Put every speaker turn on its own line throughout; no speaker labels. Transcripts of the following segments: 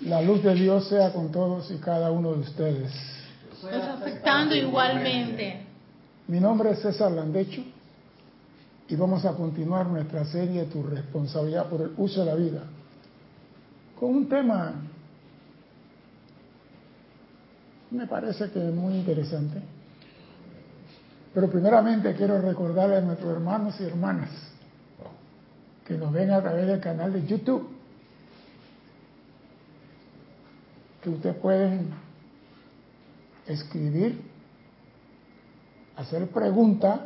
La luz de Dios sea con todos y cada uno de ustedes.
Estás afectando igualmente.
Mi nombre es César Landecho y vamos a continuar nuestra serie Tu responsabilidad por el uso de la vida con un tema me parece que es muy interesante. Pero primeramente quiero recordarle a nuestros hermanos y hermanas que nos ven a través del canal de YouTube que ustedes pueden escribir, hacer preguntas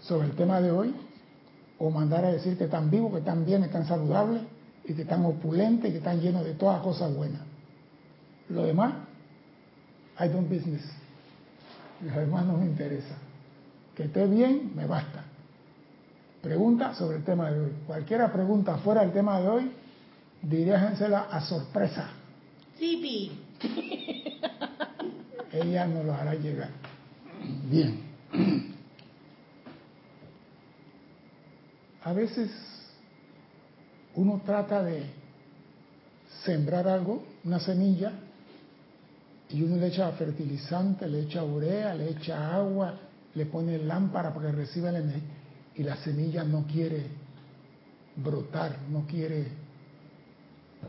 sobre el tema de hoy o mandar a decir que están vivos, que están bien, que están saludables y que están opulentes y que están llenos de todas cosas buenas. Lo demás, I don't business. Lo demás no me interesa. Que esté bien, me basta. Pregunta sobre el tema de hoy. Cualquiera pregunta fuera del tema de hoy, diríjensela a sorpresa.
Sí,
Ella nos lo hará llegar. Bien. A veces uno trata de sembrar algo, una semilla, y uno le echa fertilizante, le echa urea, le echa agua, le pone lámpara para que reciba la energía, y la semilla no quiere brotar, no quiere...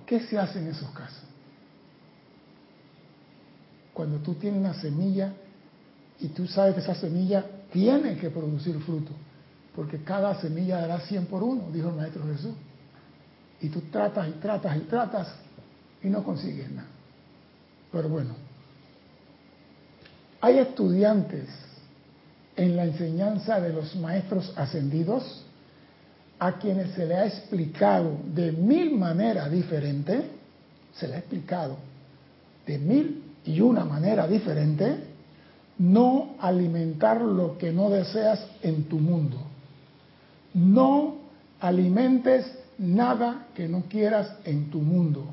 ¿Qué se hace en esos casos? Cuando tú tienes una semilla y tú sabes que esa semilla tiene que producir fruto, porque cada semilla dará 100 por uno, dijo el Maestro Jesús. Y tú tratas y tratas y tratas y no consigues nada. Pero bueno, hay estudiantes en la enseñanza de los maestros ascendidos a quienes se le ha explicado de mil maneras diferentes, se le ha explicado de mil y una manera diferente, no alimentar lo que no deseas en tu mundo. No alimentes nada que no quieras en tu mundo.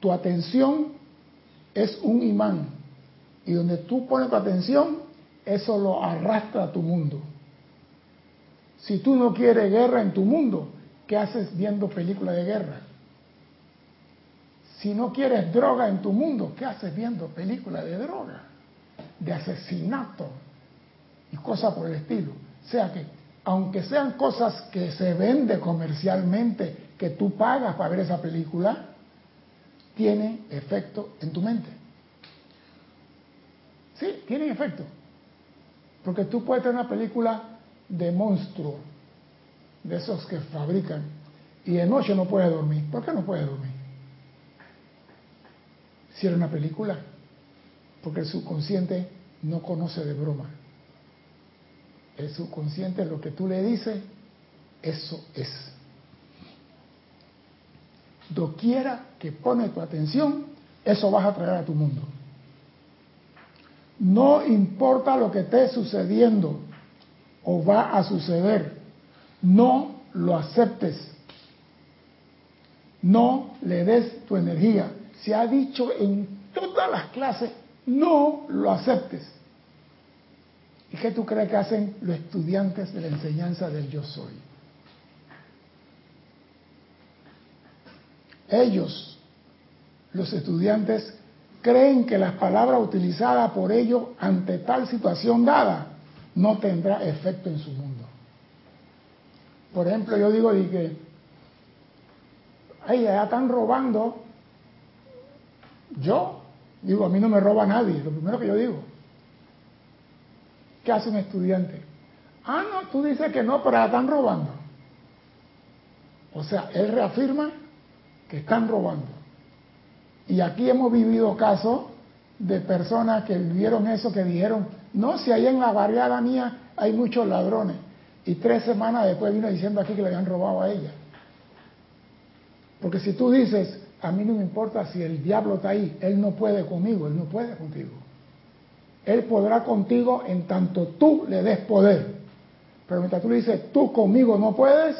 Tu atención es un imán y donde tú pones tu atención, eso lo arrastra a tu mundo. Si tú no quieres guerra en tu mundo, ¿qué haces viendo películas de guerra? Si no quieres droga en tu mundo, ¿qué haces viendo películas de droga? De asesinato y cosas por el estilo. O sea que, aunque sean cosas que se venden comercialmente, que tú pagas para ver esa película, tiene efecto en tu mente. Sí, tienen efecto. Porque tú puedes tener una película de monstruo, de esos que fabrican, y de noche no puedes dormir. ¿Por qué no puedes dormir? Si era una película, porque el subconsciente no conoce de broma. El subconsciente lo que tú le dices, eso es. Doquiera que pone tu atención, eso vas a traer a tu mundo. No importa lo que esté sucediendo o va a suceder, no lo aceptes. No le des tu energía se ha dicho en todas las clases, no lo aceptes. ¿Y qué tú crees que hacen los estudiantes de la enseñanza del yo soy? Ellos, los estudiantes, creen que las palabras utilizadas por ellos ante tal situación dada no tendrá efecto en su mundo. Por ejemplo, yo digo que, ay, ya están robando yo digo, a mí no me roba nadie, lo primero que yo digo. ¿Qué hace un estudiante? Ah, no, tú dices que no, pero la están robando. O sea, él reafirma que están robando. Y aquí hemos vivido casos de personas que vivieron eso, que dijeron, no, si ahí en la barriada mía hay muchos ladrones. Y tres semanas después vino diciendo aquí que le habían robado a ella. Porque si tú dices, a mí no me importa si el diablo está ahí, él no puede conmigo, él no puede contigo. Él podrá contigo en tanto tú le des poder. Pero mientras tú le dices, tú conmigo no puedes,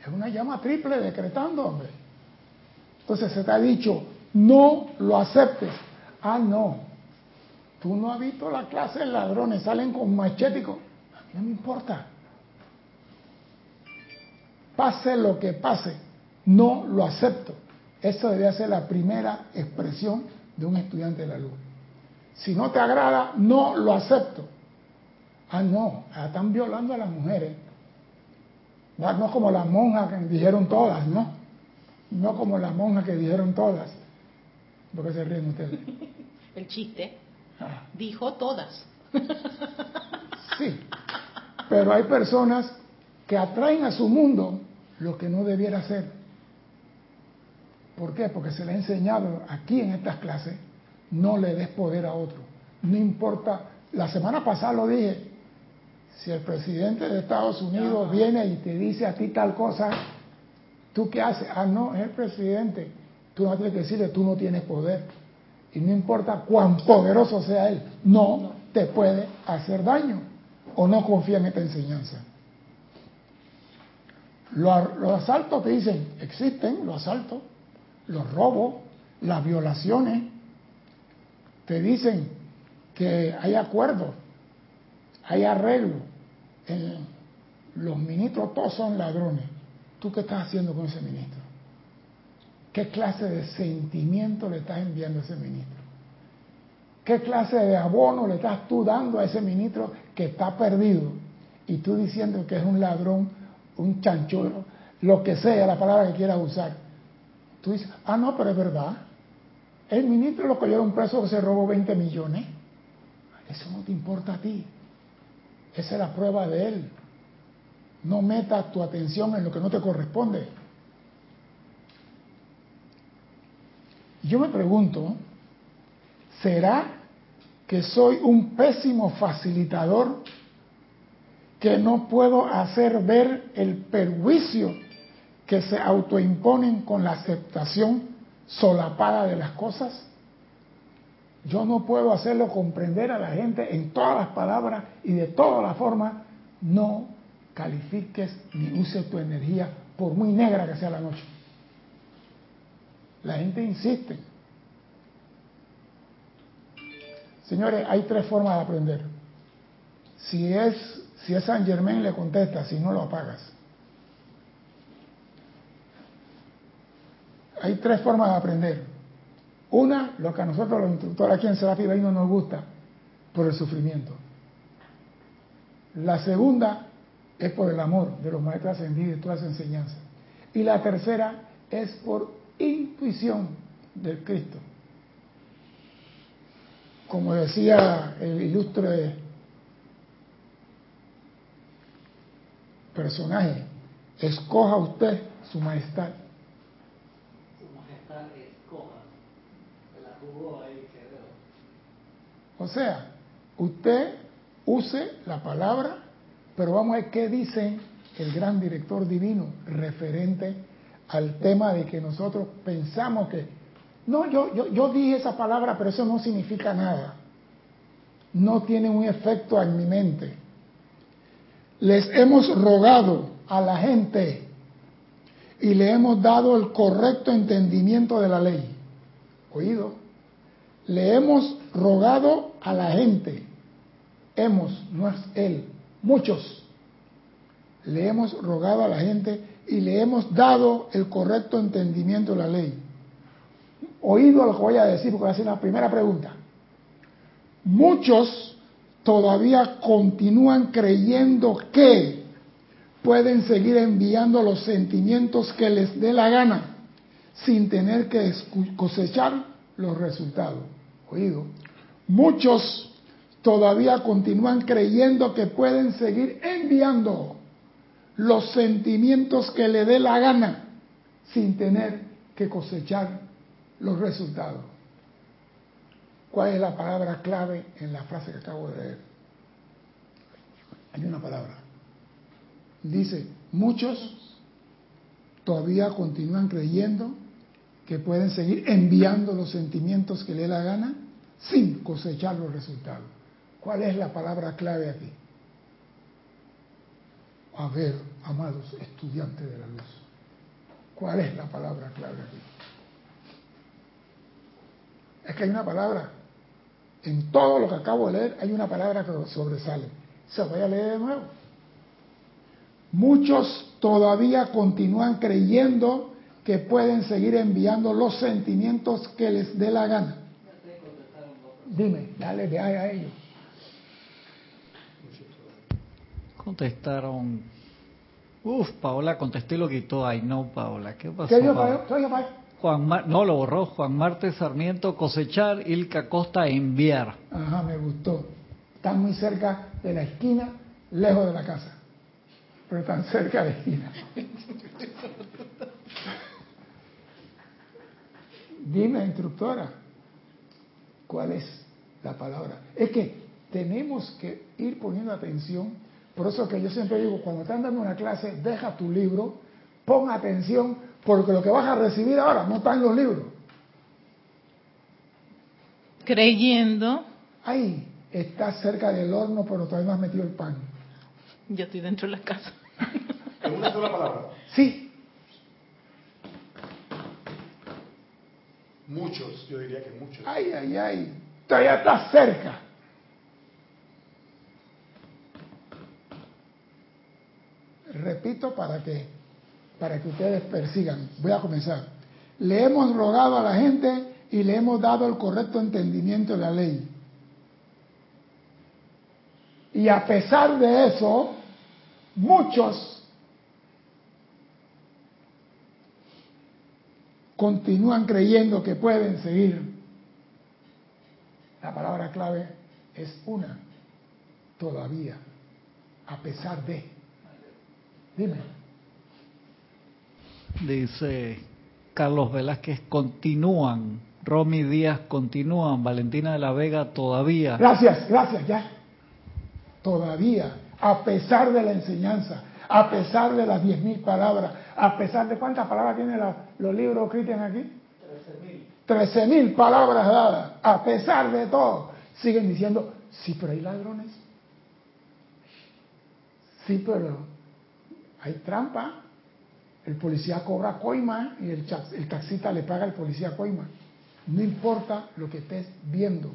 es una llama triple decretando, hombre. Entonces se te ha dicho, no lo aceptes. Ah, no. Tú no has visto la clase de ladrones, salen con machéticos. A mí no me importa. Pase lo que pase, no lo acepto. Eso debe ser la primera expresión de un estudiante de la luz. Si no te agrada, no lo acepto. Ah, no, están violando a las mujeres. No, como las monjas que dijeron todas, no. No como las monjas que dijeron todas. ¿Por qué se ríen ustedes?
El chiste. Ah. Dijo todas.
Sí, pero hay personas que atraen a su mundo lo que no debiera ser. ¿Por qué? Porque se le ha enseñado aquí en estas clases, no le des poder a otro. No importa, la semana pasada lo dije, si el presidente de Estados Unidos viene y te dice a ti tal cosa, ¿tú qué haces? Ah, no, es el presidente. Tú no tienes que decirle, tú no tienes poder. Y no importa cuán poderoso sea él, no te puede hacer daño. O no confía en esta enseñanza. Los, los asaltos te dicen, existen los asaltos, los robos, las violaciones. Te dicen que hay acuerdos, hay arreglo. los ministros todos son ladrones. ¿Tú qué estás haciendo con ese ministro? ¿Qué clase de sentimiento le estás enviando a ese ministro? ¿Qué clase de abono le estás tú dando a ese ministro que está perdido? Y tú diciendo que es un ladrón, un chanchullo, lo que sea la palabra que quieras usar. Tú dices, ah, no, pero es verdad. El ministro lo cogió un preso que se robó 20 millones. Eso no te importa a ti. Esa es la prueba de él. No metas tu atención en lo que no te corresponde. Yo me pregunto, ¿será que soy un pésimo facilitador que no puedo hacer ver el perjuicio que se autoimponen con la aceptación solapada de las cosas? Yo no puedo hacerlo comprender a la gente en todas las palabras y de todas las formas. No califiques ni uses tu energía por muy negra que sea la noche. La gente insiste. Señores, hay tres formas de aprender. Si es, si es San Germain, le contesta, si no lo apagas. Hay tres formas de aprender. Una, lo que a nosotros los instructores aquí en Serapis no nos gusta, por el sufrimiento. La segunda es por el amor de los maestros ascendidos y todas las enseñanzas. Y la tercera es por intuición del Cristo. Como decía el ilustre personaje, escoja usted su majestad. Su majestad escoja. la ahí O sea, usted use la palabra, pero vamos a ver qué dice el gran director divino referente al tema de que nosotros pensamos que, no, yo, yo, yo dije esa palabra, pero eso no significa nada. No tiene un efecto en mi mente. Les hemos rogado a la gente y le hemos dado el correcto entendimiento de la ley. Oído. Le hemos rogado a la gente. Hemos, no es él, muchos. Le hemos rogado a la gente y le hemos dado el correcto entendimiento de la ley. Oído lo que voy a decir, porque voy a hacer una primera pregunta. Muchos todavía continúan creyendo que pueden seguir enviando los sentimientos que les dé la gana sin tener que cosechar los resultados. Oído. Muchos todavía continúan creyendo que pueden seguir enviando los sentimientos que le dé la gana sin tener que cosechar los resultados. ¿Cuál es la palabra clave en la frase que acabo de leer? Hay una palabra. Dice, muchos todavía continúan creyendo que pueden seguir enviando los sentimientos que le dé la gana sin cosechar los resultados. ¿Cuál es la palabra clave aquí? A ver, amados estudiantes de la luz, ¿cuál es la palabra clave aquí? Es que hay una palabra, en todo lo que acabo de leer hay una palabra que sobresale. Se voy a leer de nuevo. Muchos todavía continúan creyendo que pueden seguir enviando los sentimientos que les dé la gana. Dime, dale de ahí a ellos.
Contestaron. Uf, Paola contesté lo quitó. Ay, no, Paola. ¿Qué pasó?
¿Qué dijo
Paola?
Paola?
Juan Mar- no lo borró. Juan Marte Sarmiento cosechar, Ilka Costa enviar.
Ajá, me gustó. Están muy cerca de la esquina, lejos de la casa. Pero están cerca de la esquina. Dime, instructora, ¿cuál es la palabra? Es que tenemos que ir poniendo atención. Por eso que yo siempre digo, cuando están dando una clase, deja tu libro, pon atención, porque lo que vas a recibir ahora no está en los libros.
Creyendo,
Ahí está cerca del horno, pero todavía no has metido el pan.
yo estoy dentro de la casa.
En una sola palabra.
Sí,
Muchos, yo diría que muchos.
Ay, ay, ay. Todavía está cerca. Repito para que, para que ustedes persigan. Voy a comenzar. Le hemos rogado a la gente y le hemos dado el correcto entendimiento de la ley. Y a pesar de eso, muchos continúan creyendo que pueden seguir. La palabra clave es una, todavía, a pesar de. Dime,
Dice Carlos Velázquez, continúan. Romy Díaz, continúan. Valentina de la Vega, todavía.
gracias, gracias, ya. Todavía, a pesar de la enseñanza, a pesar de las diez mil palabras, a pesar de cuántas palabras tienen los libros Cristian aquí. Trece mil palabras dadas, a pesar de todo, siguen diciendo, sí, pero hay ladrones. Sí, pero hay trampa. El policía cobra coima y el, taxista le paga al policía coima. No importa lo que estés viendo,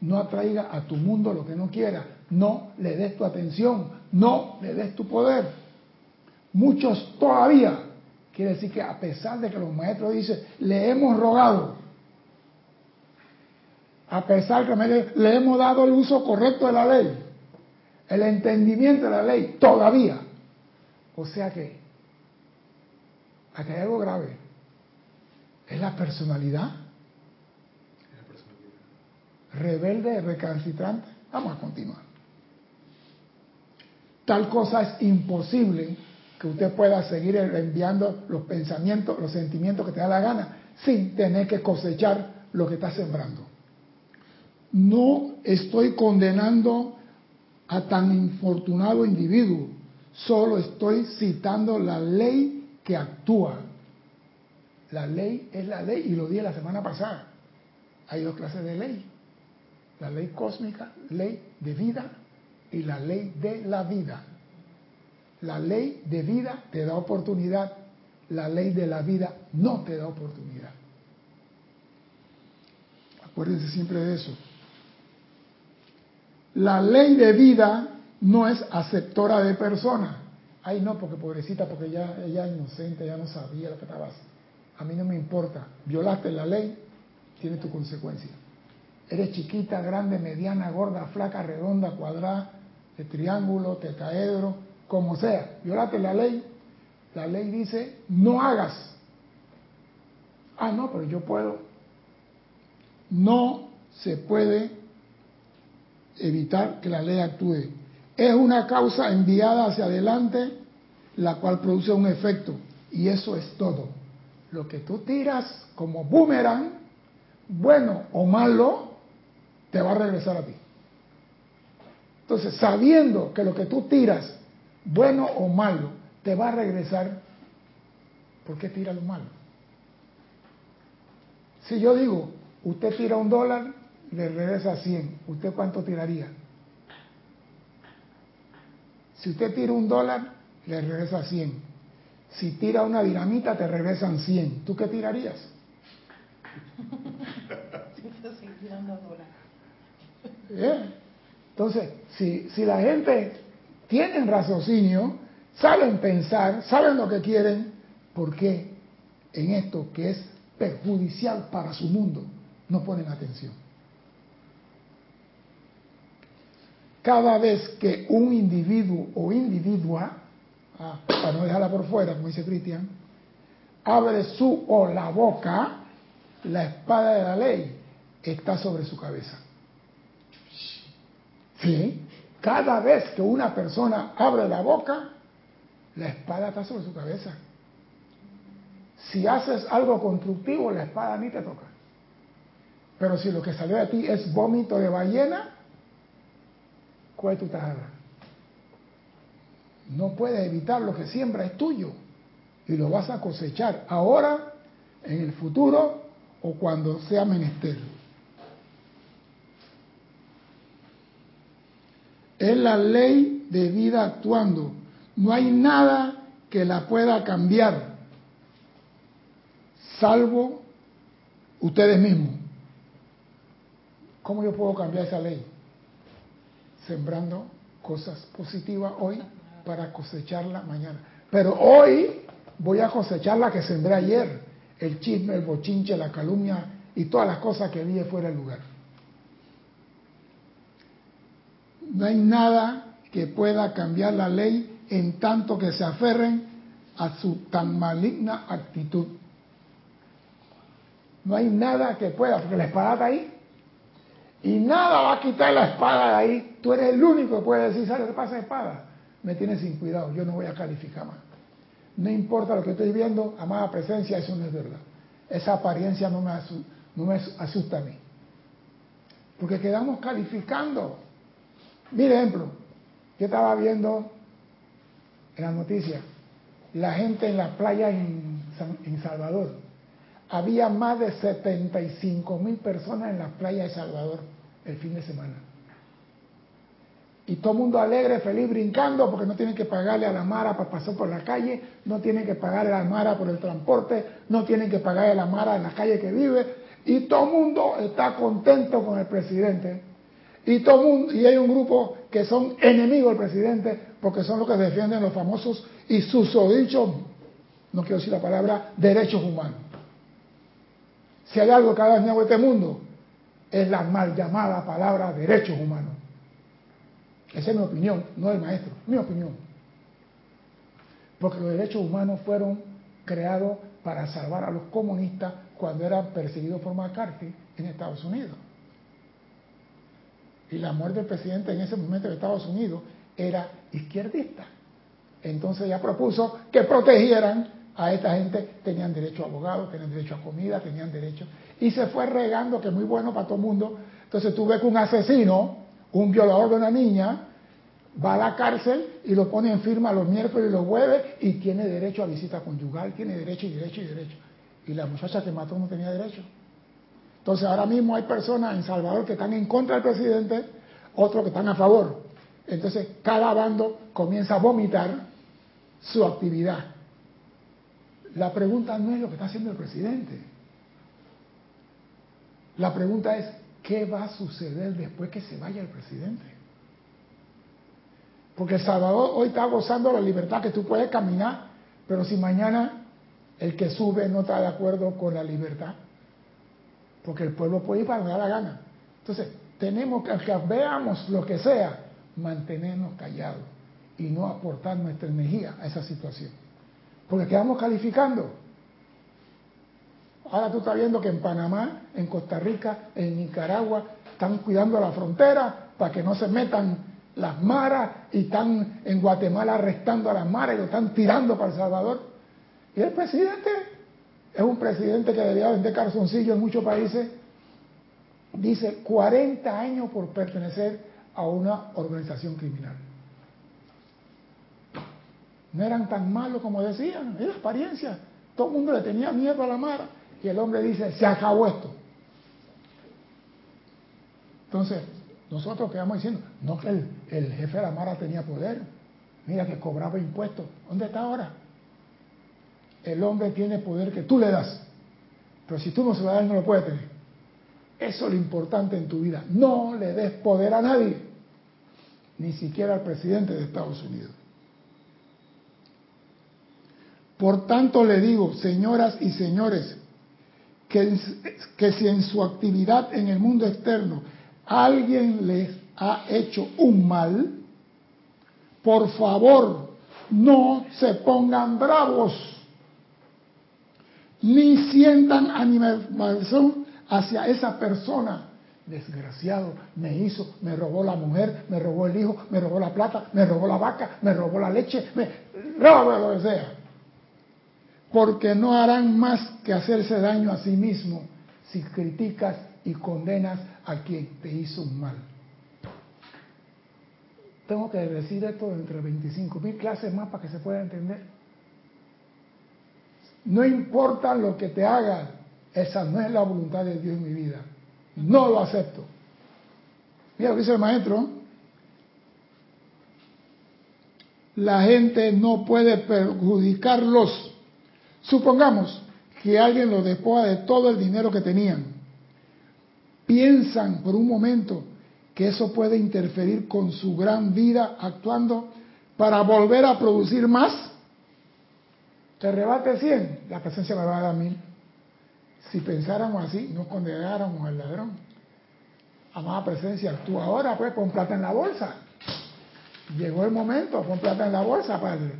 no atraiga a tu mundo lo que no quiera, no le des tu atención, no le des tu poder. Muchos todavía, quiere decir que a pesar de que los maestros dicen, le hemos rogado, a pesar que me- le hemos dado el uso correcto de la ley, el entendimiento de la ley, todavía. O sea que, aquí hay algo grave. Es la personalidad rebelde, recalcitrante. Vamos a continuar. Tal cosa es imposible que usted pueda seguir enviando los pensamientos, los sentimientos que te da la gana, sin tener que cosechar lo que está sembrando. No estoy condenando a tan infortunado individuo, solo estoy citando la ley que actúa. La ley es la ley, y lo dije la semana pasada. Hay dos clases de ley. La ley cósmica, ley de vida, y la ley de la vida. La ley de vida te da oportunidad, la ley de la vida no te da oportunidad. Acuérdense siempre de eso. La ley de vida no es aceptora de persona. Ay, no, porque pobrecita, porque ella, ella inocente, ella no sabía lo que estaba haciendo. A mí no me importa. Violaste la ley, tiene tu consecuencia. Eres chiquita, grande, mediana, gorda, flaca, redonda, cuadrada, de triángulo, tetraedro, como sea. Violaste la ley. La ley dice, no hagas. Ah, no, pero yo puedo. No se puede evitar que la ley actúe. Es una causa enviada hacia adelante, la cual produce un efecto. Y eso es todo. Lo que tú tiras como boomerang, bueno o malo, te va a regresar a ti. Entonces, sabiendo que lo que tú tiras, bueno o malo, te va a regresar, ¿por qué tira lo malo? Si yo digo, usted tira un dólar, le regresa 100, ¿usted cuánto tiraría? Si usted tira un dólar, le regresa 100. Si tira una dinamita, te regresan 100. ¿Tú qué tirarías? ¿Eh? Entonces, si, si la gente tiene raciocinio, saben pensar, saben lo que quieren, ¿por qué en esto que es perjudicial para su mundo, no ponen atención. Cada vez que un individuo o individua, ah, para no dejarla por fuera, como dice Cristian, abre su o la boca, la espada de la ley está sobre su cabeza. Sí, cada vez que una persona abre la boca, la espada está sobre su cabeza. Si haces algo constructivo, la espada ni te toca. Pero si lo que salió de ti es vómito de ballena, ¿cuál es tu tajada? No puedes evitar lo que siembra es tuyo y lo vas a cosechar ahora, en el futuro o cuando sea menester. Es la ley de vida actuando. No hay nada que la pueda cambiar, salvo ustedes mismos. ¿Cómo yo puedo cambiar esa ley? Sembrando cosas positivas hoy para cosecharla mañana. Pero hoy voy a cosechar la que sembré ayer, el chisme, el bochinche, la calumnia y todas las cosas que vi fuera del lugar. No hay nada que pueda cambiar la ley en tanto que se aferren a su tan maligna actitud. No hay nada que pueda, porque la espada está ahí. Y nada va a quitar la espada de ahí. Tú eres el único que puede decir, ¿sabes qué pasa espada? Me tienes sin cuidado, yo no voy a calificar más. No importa lo que estoy viendo, amada presencia, eso no es verdad. Esa apariencia no me, no me asusta a mí. Porque quedamos calificando. Mire ejemplo, yo estaba viendo en las noticias la gente en la playa en, en Salvador. Había más de 75 mil personas en la playa de Salvador el fin de semana. Y todo el mundo alegre, feliz, brincando, porque no tienen que pagarle a la Mara para pasar por la calle, no tienen que pagarle a la Mara por el transporte, no tienen que pagarle a la Mara en la calle que vive, y todo el mundo está contento con el presidente. Y, todo mundo, y hay un grupo que son enemigos del presidente, porque son los que defienden los famosos y susodichos, no quiero decir la palabra, derechos humanos. Si hay algo que ha dañado este mundo, es la mal llamada palabra derechos humanos. Esa es mi opinión, no del maestro, mi opinión. Porque los derechos humanos fueron creados para salvar a los comunistas cuando eran perseguidos por McCarthy en Estados Unidos. Y la muerte del presidente en ese momento de Estados Unidos era izquierdista. Entonces ya propuso que protegieran a esta gente, tenían derecho a abogados, tenían derecho a comida, tenían derecho. Y se fue regando, que es muy bueno para todo el mundo. Entonces tú ves que un asesino un violador de una niña va a la cárcel y lo pone en firma los miércoles y los jueves y tiene derecho a visita conyugal, tiene derecho y derecho y derecho. Y la muchacha que mató no tenía derecho. Entonces ahora mismo hay personas en Salvador que están en contra del presidente, otros que están a favor. Entonces cada bando comienza a vomitar su actividad. La pregunta no es lo que está haciendo el presidente. La pregunta es, ¿qué va a suceder después que se vaya el presidente? Porque El Salvador hoy está gozando la libertad que tú puedes caminar, pero si mañana el que sube no está de acuerdo con la libertad, porque el pueblo puede ir para donde da la gana. Entonces, tenemos que, aunque veamos lo que sea, mantenernos callados y no aportar nuestra energía a esa situación. Porque quedamos calificando. Ahora tú estás viendo que en Panamá, en Costa Rica, en Nicaragua, están cuidando la frontera para que no se metan las maras y están en Guatemala arrestando a las maras y lo están tirando para El Salvador. Y el presidente es un presidente que debía vender calzoncillos en muchos países. Dice 40 años por pertenecer a una organización criminal. No eran tan malos como decían, era apariencia. Todo el mundo le tenía miedo a la mara. Y el hombre dice, se acabó esto. Entonces, nosotros quedamos diciendo, no que el, el, jefe de la Mara tenía poder, mira que cobraba impuestos. ¿Dónde está ahora? El hombre tiene poder que tú le das, pero si tú no se lo das, no lo puede tener. Eso es lo importante en tu vida. No le des poder a nadie, ni siquiera al presidente de Estados Unidos. Por tanto le digo, señoras y señores, que, si en su actividad en el mundo externo alguien les ha hecho un mal, por favor no se pongan bravos, ni sientan animación hacia esa persona. Desgraciado, me hizo, me robó la mujer, me robó el hijo, me robó la plata, me robó la vaca, me robó la leche, me lo que sea. Porque no harán más que hacerse daño a sí mismo si criticas y condenas a quien te hizo un mal. Tengo que decir esto entre 25 mil clases más para que se pueda entender. No importa lo que te haga, esa no es la voluntad de Dios en mi vida. No lo acepto. Mira lo que dice el maestro. La gente no puede perjudicarlos. Supongamos que alguien los despoja de todo el dinero que tenían. Piensan por un momento que eso puede interferir con su gran vida actuando para volver a producir más. Te rebate 100, la presencia me va a dar mil. Si pensáramos así, no condenáramos al ladrón. Amada presencia, actúa ahora, pues pon plata en la bolsa. Llegó el momento, pon plata en la bolsa, padre.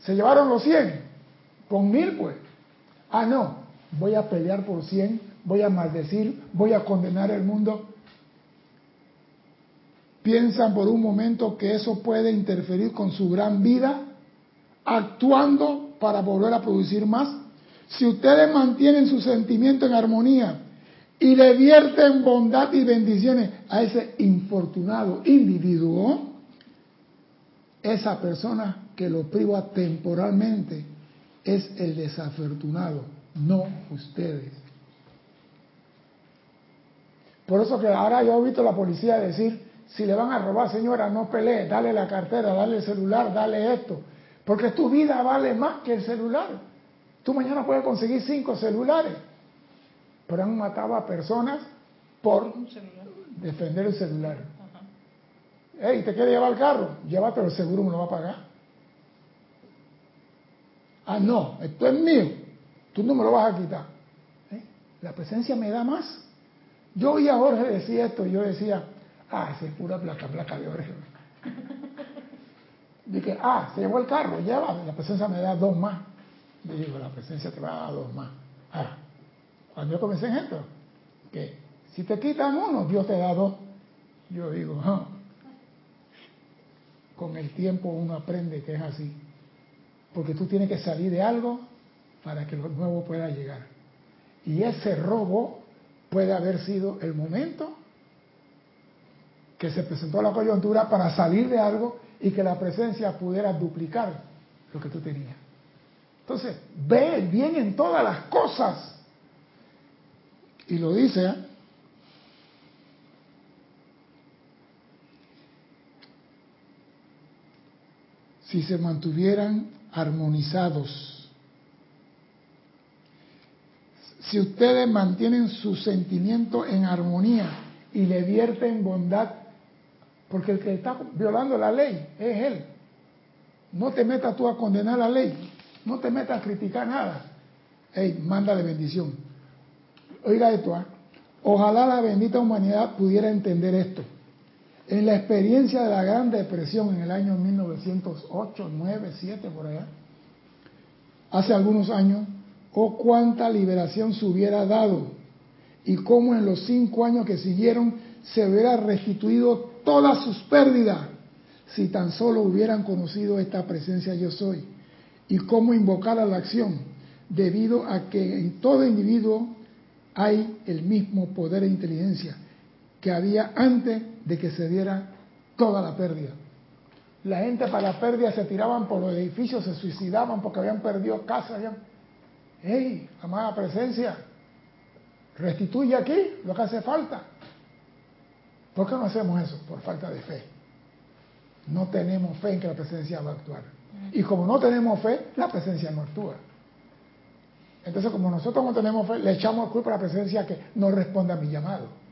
Se llevaron los 100, pon mil, pues. Ah, no, voy a pelear por 100, voy a maldecir, voy a condenar el mundo. Piensan por un momento que eso puede interferir con su gran vida, actuando para volver a producir más. Si ustedes mantienen su sentimiento en armonía y le vierten bondad y bendiciones a ese infortunado individuo, esa persona que lo priva temporalmente es el desafortunado, no ustedes. Por eso que ahora yo he visto a la policía decir, si le van a robar, señora, no pelee, dale la cartera, dale el celular, dale esto, porque tu vida vale más que el celular. Tú mañana puedes conseguir cinco celulares, pero han matado a personas por defender el celular. Hey, ¿te quiere llevar el carro? Llévatelo, el seguro me lo va a pagar. Ah, no, esto es mío. Tú no me lo vas a quitar. ¿Eh? La presencia me da más. Yo oía a Jorge decir esto y yo decía, ah, esa es pura placa, placa de oreja. Dije, ah, se llevó el carro, lleva, la presencia me da dos más. Le digo, la presencia te va a dar dos más. Ah, cuando yo comencé en esto, que si te quitan uno, Dios te da dos. Yo digo, ah. con el tiempo uno aprende que es así. Porque tú tienes que salir de algo para que lo nuevo pueda llegar. Y ese robo puede haber sido el momento que se presentó la coyuntura para salir de algo y que la presencia pudiera duplicar lo que tú tenías. Entonces, ve bien en todas las cosas. Y lo dice, ¿eh? si se mantuvieran armonizados. Si ustedes mantienen su sentimiento en armonía y le vierten bondad, porque el que está violando la ley es él. No te metas tú a condenar la ley, no te metas a criticar nada. Ey, mándale bendición. Oiga esto, ¿ah? ojalá la bendita humanidad pudiera entender esto. En la experiencia de la Gran Depresión en el año 1908, 9, 7, por allá, hace algunos años, oh cuánta liberación se hubiera dado. Y cómo en los cinco años que siguieron se hubiera restituido todas sus pérdidas si tan solo hubieran conocido esta presencia yo soy. Y cómo invocar a la acción debido a que en todo individuo hay el mismo poder e inteligencia que había antes de que se diera toda la pérdida. La gente para la pérdida se tiraban por los edificios, se suicidaban porque habían perdido casa. Habían... ¡Ey, amada presencia! Restituye aquí lo que hace falta. ¿Por qué no hacemos eso? Por falta de fe. No tenemos fe en que la presencia va a actuar. Y como no tenemos fe, la presencia no actúa. Entonces, como nosotros no tenemos fe, le echamos culpa a la presencia que no responde a mi llamado.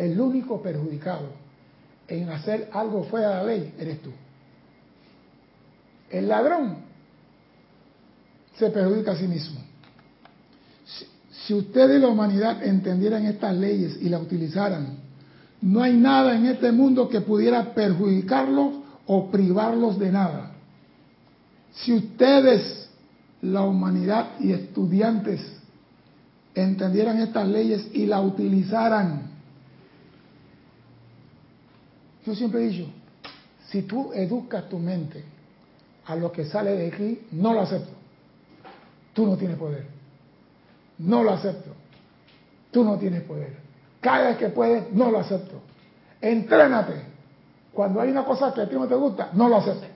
El único perjudicado en hacer algo fuera de la ley eres tú. El ladrón se perjudica a sí mismo. Si, ustedes y la humanidad entendieran estas leyes y las utilizaran, no hay nada en este mundo que pudiera perjudicarlos o privarlos de nada. Si ustedes, la humanidad y estudiantes, entendieran estas leyes y las utilizaran, yo siempre he dicho, si tú educas tu mente a lo que sale de aquí, no lo acepto. Tú no tienes poder. No lo acepto. Tú no tienes poder. Cada vez que puedes, no lo acepto. Entrénate. Cuando hay una cosa que a ti no te gusta, no lo acepto.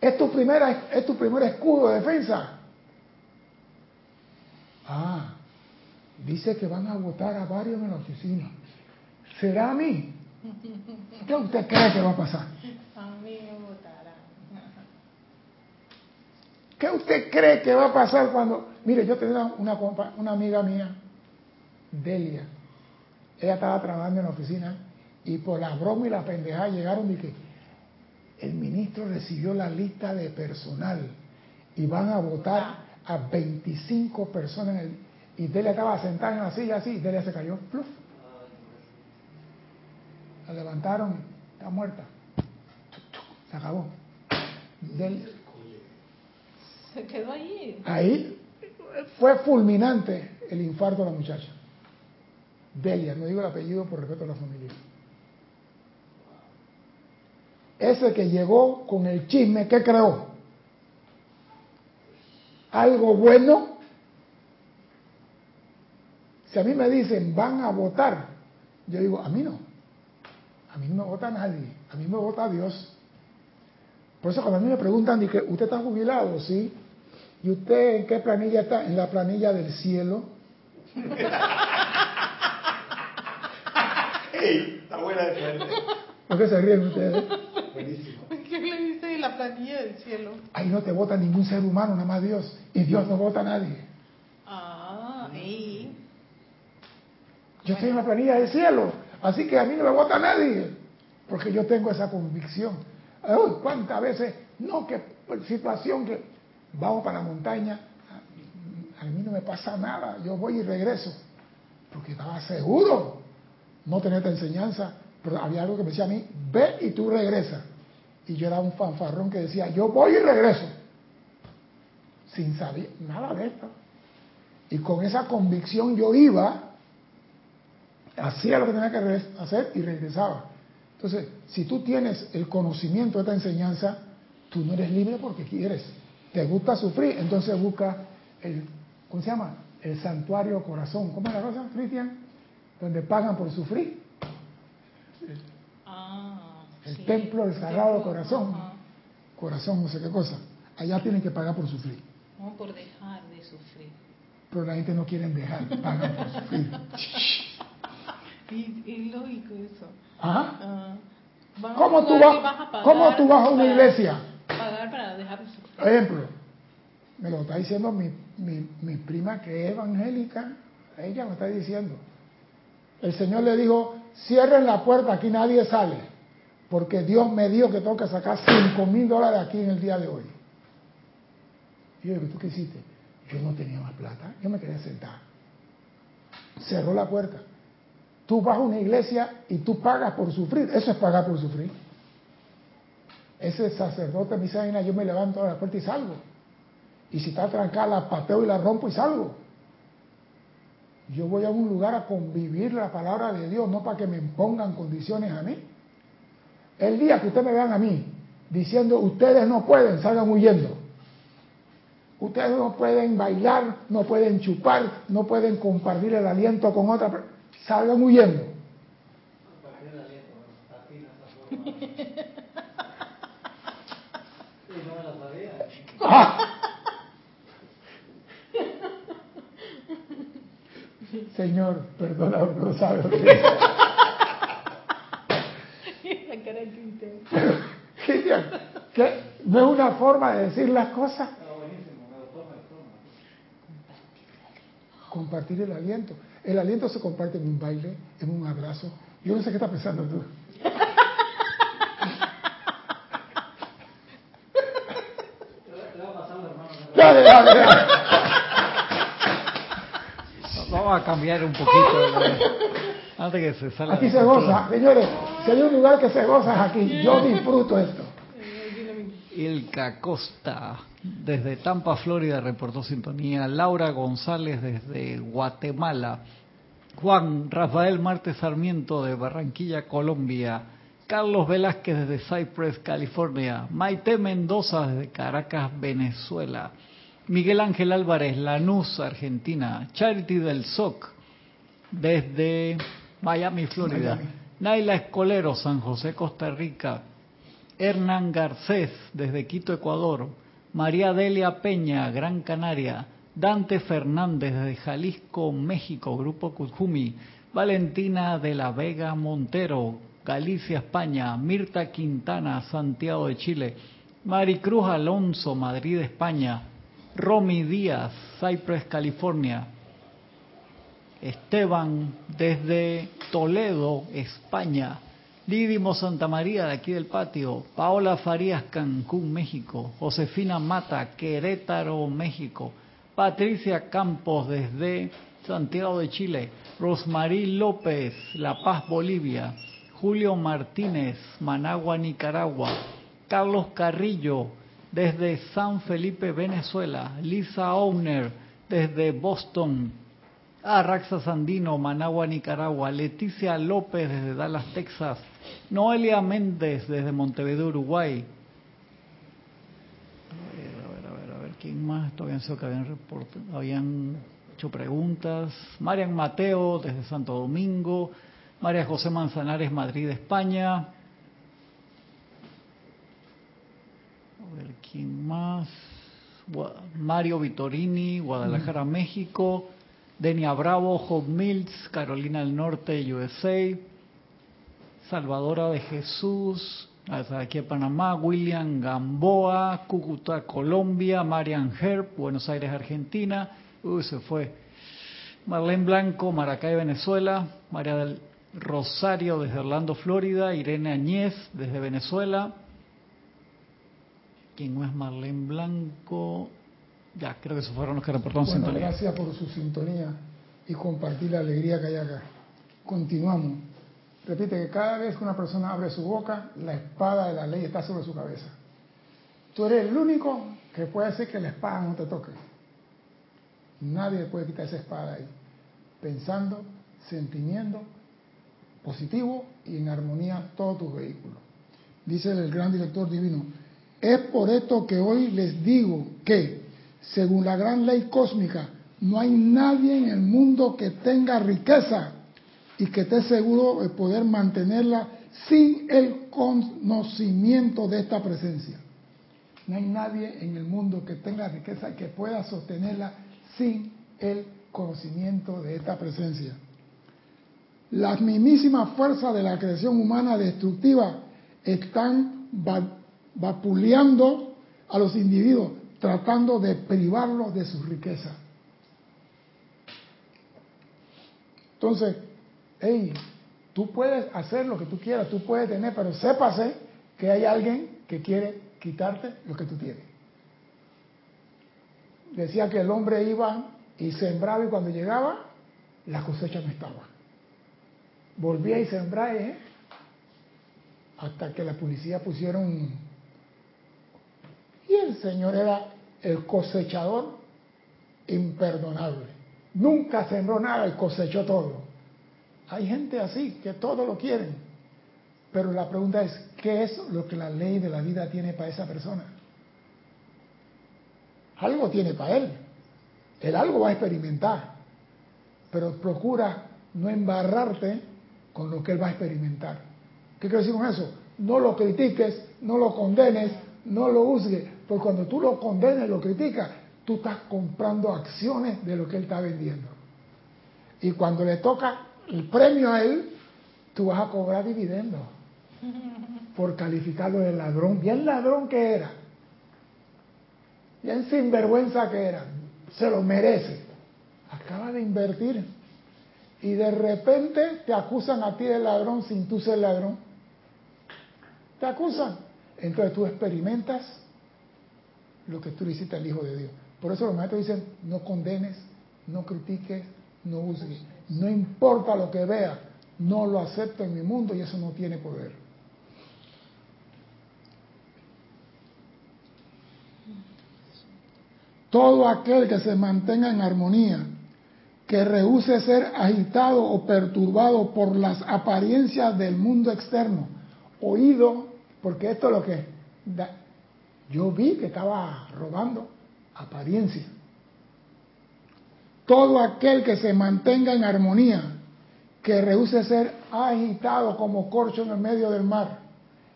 Es tu, primera, es tu primer escudo de defensa. Ah, dice que van a votar a varios en la oficina. ¿Será a mí? ¿Qué usted cree que va a pasar?
A mí me votarán.
¿Qué usted cree que va a pasar cuando... Mire, yo tenía una amiga mía, Delia. Ella estaba trabajando en la oficina y por la broma y la pendejada llegaron y que el ministro recibió la lista de personal y van a votar a 25 personas en el... Y Delia estaba sentada en la silla así y Delia se cayó. ¡pluf! La levantaron, está muerta. Se acabó. Delia-
Se quedó ahí.
Ahí fue fulminante el infarto de la muchacha. Delia, no digo el apellido por respeto a la familia. Ese que llegó con el chisme, ¿qué creó? Algo bueno. Si a mí me dicen van a votar, yo digo, a mí no. A mí no me vota nadie. A mí me vota Dios. Por eso cuando a mí me preguntan, y que ¿usted está jubilado? Sí. ¿Y usted en qué planilla está? En la planilla del cielo.
¡Ey! Está buena de frente.
¿Por qué se ríen ustedes?
Buenísimo.
¿Qué le dice de la planilla del cielo?
Ahí no te vota ningún ser humano, nada más Dios. Y Dios no vota a nadie.
Ah, ey.
Yo estoy en la planilla del cielo. Así que a mí no me vota nadie. Porque yo tengo esa convicción. Ay, ¿Cuántas veces? No, que situación que vamos para la montaña. A mí no me pasa nada. Yo voy y regreso. Porque estaba seguro no tener esta enseñanza. Pero había algo que me decía a mí, ve y tú regresas. Y yo era un fanfarrón que decía, yo voy y regreso. Sin saber nada de esto. Y con esa convicción yo iba, hacía lo que tenía que hacer y regresaba. Entonces, si tú tienes el conocimiento de esta enseñanza, tú no eres libre porque quieres. Te gusta sufrir, entonces busca el, ¿cómo se llama? El santuario corazón. ¿Cómo es la cosa, Cristian? Donde pagan por sufrir.
Ah,
El
sí.
templo del
El
Sagrado
templo,
Corazón.
ajá.
Corazón, no sé qué cosa. Allá tienen que pagar por sufrir.
No por dejar de sufrir.
Pero la gente no quiere dejar, pagan por sufrir.
Y lógico eso.
Ajá.
Ah, vas a
¿Cómo tú vas-
a pagar
cómo tú vas a una
para-
iglesia?
Pagar para dejar de sufrir.
Ejemplo, me lo está diciendo mi, mi, mi prima que es evangélica, ella me está diciendo. El Señor le dijo, cierren la puerta, aquí nadie sale, porque Dios me dijo que tengo que sacar 5 mil dólares aquí en el día de hoy. Y yo ¿tú qué hiciste? Yo no tenía más plata, yo me quedé sentada. Cerró la puerta. Tú vas a una iglesia y tú pagas por sufrir, eso es pagar por sufrir. Ese sacerdote me dice, "Ay, yo me levanto a la puerta y salgo. Y si está trancada, la pateo y la rompo y salgo. Yo voy a un lugar a convivir la palabra de Dios, no para que me impongan condiciones a mí. El día que ustedes me vean a mí diciendo, ustedes no pueden, salgan huyendo. Ustedes no pueden bailar, no pueden chupar, no pueden compartir el aliento con otra persona. Salgan huyendo. Ah. Señor, perdona, no lo sabe.
La cara de Cristian.
Cristian, que no es una forma de decir las cosas. Compartir el aliento. El aliento se comparte en un baile, en un abrazo. Yo no sé qué está pensando tú. Dale, dale, dale.
Vamos a cambiar un poquito. Antes que se salga.
Aquí se
control.
goza, señores. Si hay un lugar que se goza es aquí. Yo disfruto esto.
Ilka Costa, desde Tampa, Florida, reportó sintonía. Laura González, desde Guatemala. Juan Rafael Martes Sarmiento, de Barranquilla, Colombia. Carlos Velázquez, desde Cypress, California. Maite Mendoza, desde Caracas, Venezuela. Miguel Ángel Álvarez, Lanús, Argentina. Charity del SOC, desde Miami, Florida.
Miami.
Naila Escolero, San José, Costa Rica. Hernán Garcés, desde Quito, Ecuador. María Delia Peña, Gran Canaria. Dante Fernández, desde Jalisco, México, Grupo Cujumi. Valentina de la Vega Montero, Galicia, España. Mirta Quintana, Santiago de Chile. Maricruz Alonso, Madrid, España. Romy Díaz, Cypress, California. Esteban desde Toledo, España. Didimo Santa María de aquí del patio. Paola Farías, Cancún, México. Josefina Mata, Querétaro, México. Patricia Campos desde Santiago de Chile. Rosmarí López, La Paz, Bolivia. Julio Martínez, Managua, Nicaragua. Carlos Carrillo desde San Felipe, Venezuela. Lisa Owner desde Boston, Arraxa Sandino, Managua, Nicaragua. Leticia López desde Dallas, Texas. Noelia Méndez desde Montevideo, Uruguay. A ver, a ver, a ver, a ver, ¿quién más? Esto habían sido que habían, habían hecho preguntas. Marian Mateo desde Santo Domingo. María José Manzanares, Madrid, España. A ver, ¿quién más? Mario Vitorini, Guadalajara, México. Denia Bravo, Hope Mills, Carolina del Norte, USA. Salvadora de Jesús, hasta aquí de Panamá. William Gamboa, Cúcuta, Colombia. Marian Herb, Buenos Aires, Argentina. Uy, se fue. Marlene Blanco, Maracay, Venezuela. María del Rosario, desde Orlando, Florida. Irene Añez, desde Venezuela. ¿Quién no es Marlene Blanco? Ya, creo que esos fueron los que reportaron
Bueno,
sintonía.
gracias por su sintonía y compartir la alegría que hay acá. Continuamos. Repite que cada vez que una persona abre su boca, la espada de la ley está sobre su cabeza. Tú eres el único que puede hacer que la espada no te toque. Nadie puede quitar esa espada ahí. Pensando, sentimiento positivo y en armonía todos tus vehículos. Dice el gran director divino, es por esto que hoy les digo que, según la gran ley cósmica, no hay nadie en el mundo que tenga riqueza y que esté seguro de poder mantenerla sin el conocimiento de esta presencia. No hay nadie en el mundo que tenga riqueza que pueda sostenerla sin el conocimiento de esta presencia. Las mismísimas fuerzas de la creación humana destructiva están va- vapuleando a los individuos, tratando de privarlos de su riqueza. Entonces, hey, tú puedes hacer lo que tú quieras, tú puedes tener, pero sépase que hay alguien que quiere quitarte lo que tú tienes. Decía que el hombre iba y sembraba y cuando llegaba, la cosecha no estaba. Volvía y sembraba ¿eh? hasta que la policía pusieron... Y el Señor era el cosechador imperdonable. Nunca sembró nada y cosechó todo. Hay gente así, que todo lo quieren. Pero la pregunta es, ¿qué es lo que la ley de la vida tiene para esa persona? Algo tiene para él. Él algo va a experimentar. Pero procura no embarrarte con lo que él va a experimentar. ¿Qué quiero decir con eso? No lo critiques, no lo condenes, no lo juzgues. Porque cuando tú lo condenes, lo criticas, tú estás comprando acciones de lo que él está vendiendo. Y cuando le toca el premio a él, tú vas a cobrar dividendos por calificarlo de ladrón. Bien ladrón que era. Bien sinvergüenza que era. Se lo merece. Acaba de invertir. Y de repente te acusan a ti de ladrón sin tú ser ladrón. Te acusan. Entonces tú experimentas lo que tú le hiciste al Hijo de Dios. Por eso los maestros dicen, no condenes, no critiques, no juzgues. No importa lo que vea, no lo acepto en mi mundo y eso no tiene poder. Todo aquel que se mantenga en armonía, que rehúse ser agitado o perturbado por las apariencias del mundo externo, oído, porque esto es lo que yo vi que estaba robando apariencia. Todo aquel que se mantenga en armonía, que rehúse ser agitado como corcho en el medio del mar,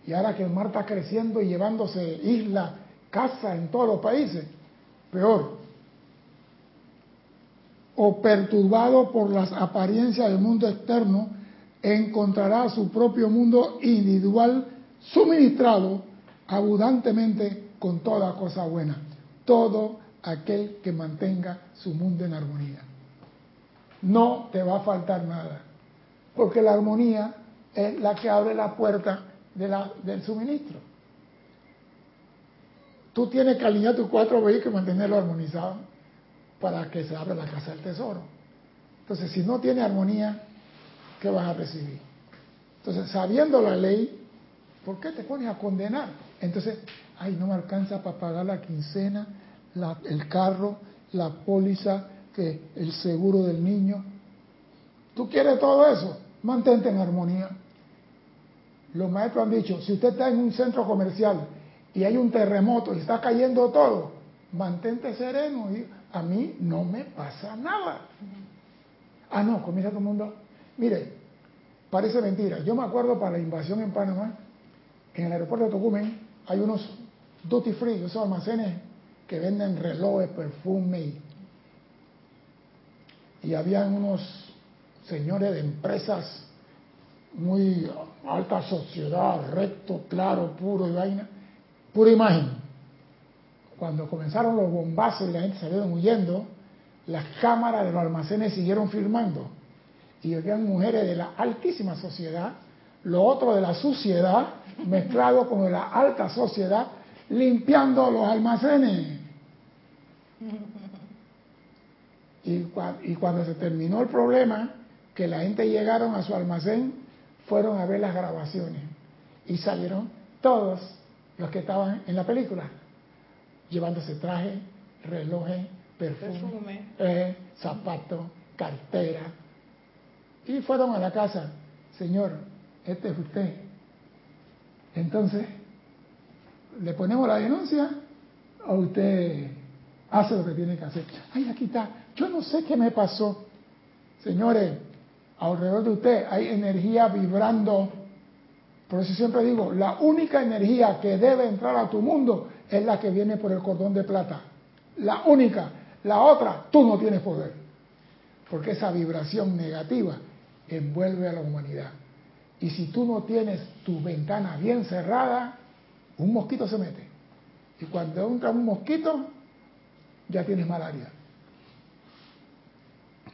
y ahora que el mar está creciendo y llevándose isla, casa en todos los países, peor, o perturbado por las apariencias del mundo externo, encontrará su propio mundo individual suministrado abundantemente con toda cosa buena. Todo aquel que mantenga su mundo en armonía. No te va a faltar nada, porque la armonía es la que abre la puerta del suministro. Tú tienes que alinear tus cuatro vehículos y mantenerlo armonizado para que se abra la casa del tesoro. Entonces, si no tiene armonía, ¿qué vas a recibir? Entonces, sabiendo la ley, ¿por qué te pones a condenar? Entonces, ay, no me alcanza para pagar la quincena, el carro, la póliza, que el seguro del niño. ¿Tú quieres todo eso? Mantente en armonía. Los maestros han dicho, si usted está en un centro comercial y hay un terremoto y está cayendo todo, mantente sereno y a mí no me pasa nada. Ah, no, comienza todo el mundo. Mire, parece mentira. Yo me acuerdo para la invasión en Panamá, en el aeropuerto de Tocumen, hay unos duty free, esos almacenes que venden relojes, perfume y, y habían unos señores de empresas muy alta sociedad, recto, claro, puro y vaina, pura imagen. Cuando comenzaron los bombazos y la gente salieron huyendo, las cámaras de los almacenes siguieron filmando y habían mujeres de la altísima sociedad, lo otro de la suciedad, mezclado con la alta sociedad, limpiando los almacenes. Y, cuando se terminó el problema, que la gente llegaron a su almacén, fueron a ver las grabaciones y salieron todos los que estaban en la película, llevándose traje, relojes, perfume, eh, zapatos, cartera. Y fueron a la casa, señor, este es usted. Entonces, ¿le ponemos la denuncia o usted hace lo que tiene que hacer? Ay, aquí está. Yo no sé qué me pasó. Señores, alrededor de usted hay energía vibrando. Por eso siempre digo, la única energía que debe entrar a tu mundo es la que viene por el cordón de plata. La única. La otra, tú no tienes poder. Porque esa vibración negativa envuelve a la humanidad. Y si tú no tienes tu ventana bien cerrada, un mosquito se mete. Y cuando entra un mosquito, ya tienes malaria.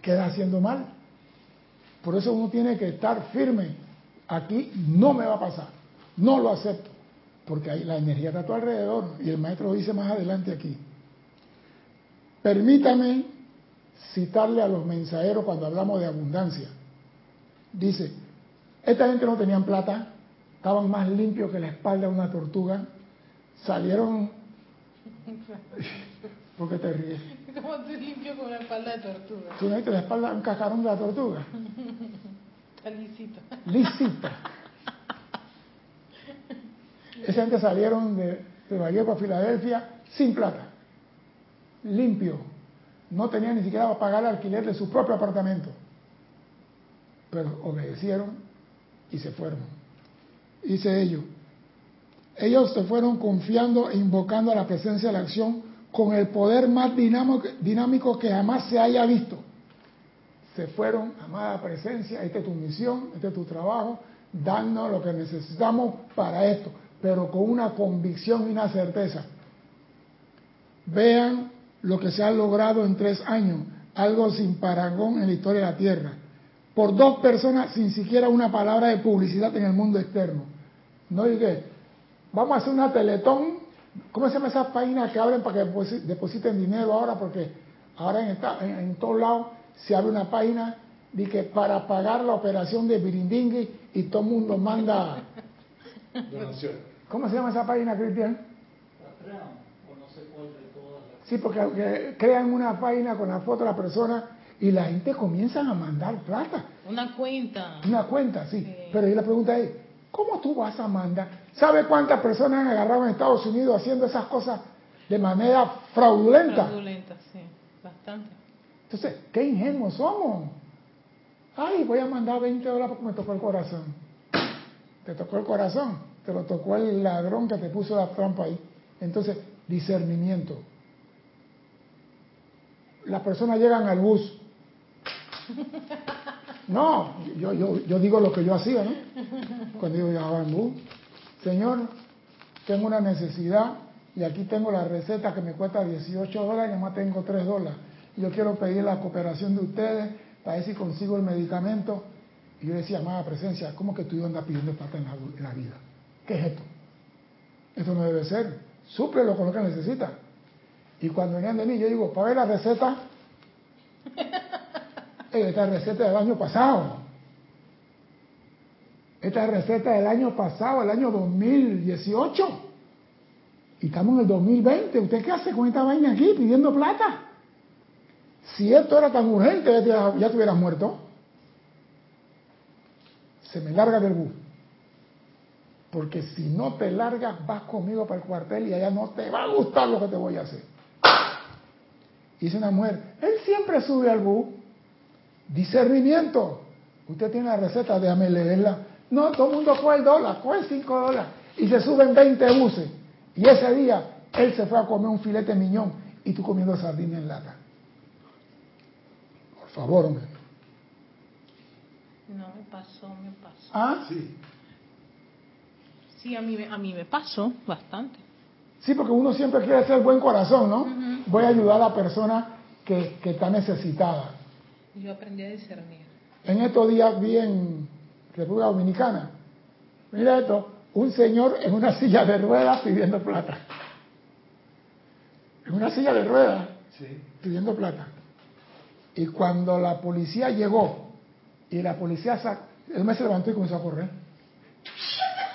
Queda haciendo mal. Por eso uno tiene que estar firme. Aquí no me va a pasar. No lo acepto. Porque ahí la energía está a tu alrededor. Y el maestro dice más adelante aquí. Permítame citarle a los mensajeros cuando hablamos de abundancia. Dice, esta gente no tenían plata, estaban más limpios que la espalda de una tortuga, salieron... ¿Por qué te ríes?
¿Cómo estoy limpio con la espalda de tortuga?
¿Tú no la espalda, un cascarón de la tortuga?
Está lisita.
Lisita. Esa gente salieron de Nueva York a Filadelfia sin plata, limpio. No tenían ni siquiera para pagar el alquiler de su propio apartamento. Pero obedecieron y se fueron. Dice ellos, ellos se fueron confiando e invocando a la presencia de la acción con el poder más dinámico, que jamás se haya visto. Se fueron, amada presencia, esta es tu misión, este es tu trabajo, dando lo que necesitamos para esto, pero con una convicción y una certeza. Vean lo que se ha logrado en tres años, algo sin parangón en la historia de la Tierra por dos personas sin siquiera una palabra de publicidad en el mundo externo. No dije, vamos a hacer una teletón ¿Cómo se llama esa página que abren para que deposi- depositen dinero ahora? Porque ahora en, esta- en, en todos lados se abre una página de que para pagar la operación de Birindingui y todo el mundo manda.
Donación.
¿Cómo se llama esa página, Cristian?
o no sé cuál de todas las
Sí, porque aunque crean una página con la foto de la persona y la gente comienza a mandar plata.
Una cuenta.
Una cuenta, sí.
Sí.
Pero ahí la pregunta es, ¿cómo tú vas a mandar? ¿Sabe cuántas personas han agarrado en Estados Unidos haciendo esas cosas de manera fraudulenta?
Fraudulenta, sí. Bastante.
Entonces, qué ingenuos somos. Ay, voy a mandar 20 dólares porque me tocó el corazón. Te tocó el corazón, te lo tocó el ladrón que te puso la trampa ahí. Entonces, discernimiento. Las personas llegan al bus. No, yo, yo, yo digo lo que yo hacía, ¿no? Cuando yo llegaba al bus. Señor, tengo una necesidad y aquí tengo la receta que me cuesta 18 dólares y además tengo 3 dólares. Yo quiero pedir la cooperación de ustedes para ver si consigo el medicamento. Y yo decía, amada presencia, ¿cómo que tú andas pidiendo plata en la, en la vida? ¿Qué es esto? Esto no debe ser. Súplelo con lo que necesita. Y cuando venían de mí, yo digo, para ver la receta, esta receta del año pasado. Esta es receta del año pasado, el año 2018. Y estamos en el 2020. ¿Usted qué hace con esta vaina aquí pidiendo plata? Si esto era tan urgente, ya, ya te hubieras muerto. Se me larga del bus. Porque si no te largas, vas conmigo para el cuartel y allá no te va a gustar lo que te voy a hacer. Dice una mujer, él siempre sube al bus. Discernimiento. Usted tiene la receta, déjame leerla. No, todo el mundo coge el dólar, coge 5 dólares y se suben 20 buses. Y ese día él se fue a comer un filete miñón y tú comiendo sardina en lata. Por favor, hombre.
No, me pasó, me pasó.
¿Ah?
Sí.
Sí, a mí, me- a mí me pasó bastante.
Sí, porque uno siempre quiere ser buen corazón, ¿no? Voy a ayudar a la persona que, que está necesitada.
Yo aprendí a discernir.
En estos días vi en República Dominicana, mira esto, un señor en una silla de ruedas pidiendo plata. En una silla de ruedas
Sí.
pidiendo plata. Y cuando la policía llegó y la policía sacó, él me se levantó y comenzó a correr.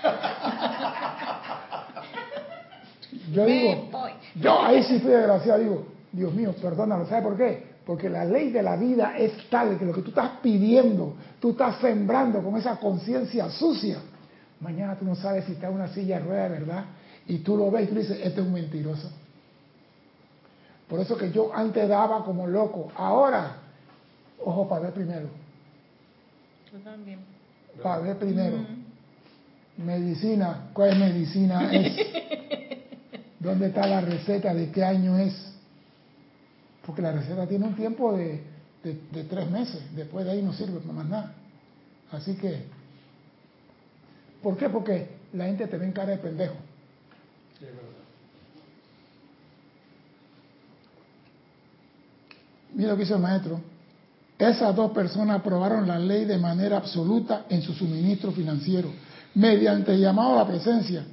Yo digo, yo ahí sí fui desgraciado, digo, Dios mío, perdónalo, ¿sabe por qué? Porque la ley de la vida es tal que lo que tú estás pidiendo, tú estás sembrando con esa conciencia sucia. Mañana tú no sabes si está en una silla de ruedas de verdad y tú lo ves y tú dices, este es un mentiroso. Por eso que yo antes daba como loco, ahora, ojo para ver primero,
Yo también.
para ver primero. Medicina, ¿cuál medicina es? ¿Dónde está la receta? ¿De qué año es? Porque la receta tiene un tiempo de, de- de tres meses, después de ahí no sirve para más nada. Así que, ¿por qué? Porque la gente te ve en cara de pendejo.
Sí, es verdad.
Mira lo que hizo el maestro. Esas dos personas aprobaron la ley de manera absoluta en su suministro financiero, mediante el llamado a la presencia.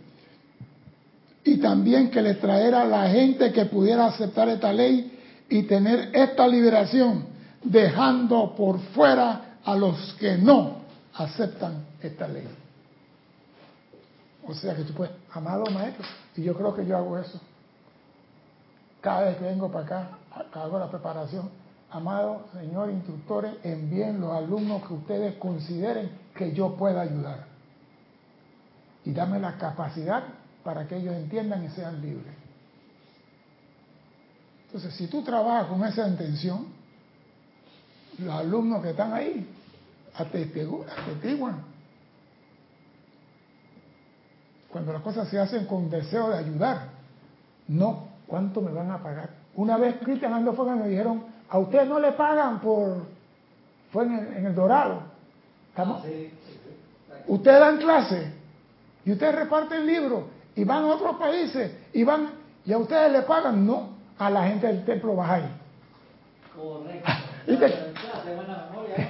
Y también que les traera a la gente que pudiera aceptar esta ley y tener esta liberación, dejando por fuera a los que no aceptan esta ley. O sea que tú puedes, amado maestro, y yo creo que yo hago eso cada vez que vengo para acá, hago la preparación. Amado señor instructores, envíen los alumnos que ustedes consideren que yo pueda ayudar. Y dame la capacidad para que ellos entiendan y sean libres. Entonces, si tú trabajas con esa intención, los alumnos que están ahí atestiguan. Cuando las cosas se hacen con deseo de ayudar, no, ¿cuánto me van a pagar? Una vez Cristian Ando Fuego me dijeron, a usted no le pagan por... Fue en el, en el Dorado. Estamos- Ustedes dan clase y ustedes reparten libros y van a otros países y van y a ustedes le pagan, no, a la gente del templo Bajay.
Correcto. Memoria.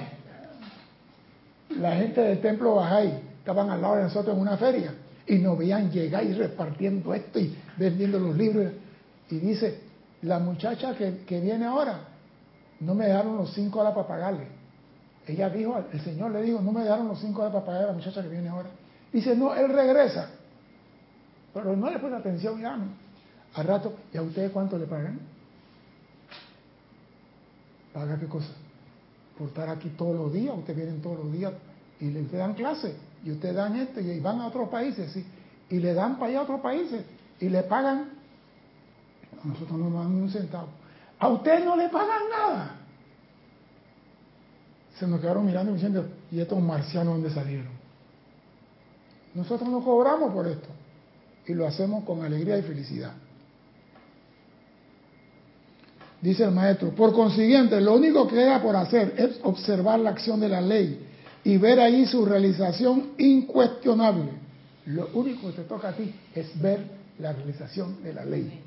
La gente del templo Bajay estaban al lado de nosotros en una feria y nos veían llegar y repartiendo esto y vendiendo los libros. Y dice, la muchacha que, que viene ahora, no me dejaron los cinco horas para pagarle. Ella dijo, el Señor le dijo, no me dejaron los cinco horas para pagarle a la muchacha que viene ahora. Dice, no, él regresa. Pero no le pone atención ya. Al rato, ¿y a ustedes cuánto le pagan? ¿Paga qué cosa? Por estar aquí todos los días, ustedes vienen todos los días y le dan clase, y ustedes dan esto, y van a otros países, y le dan para allá a otros países, y le pagan, a nosotros no nos dan ni un centavo. A ustedes no le pagan nada. Se nos quedaron mirando y diciendo, ¿y estos marcianos dónde salieron? Nosotros no cobramos por esto, y lo hacemos con alegría y felicidad. Dice el maestro, por consiguiente, lo único que queda por hacer es observar la acción de la ley y ver ahí su realización incuestionable. Lo único que te toca a ti es ver la realización de la ley.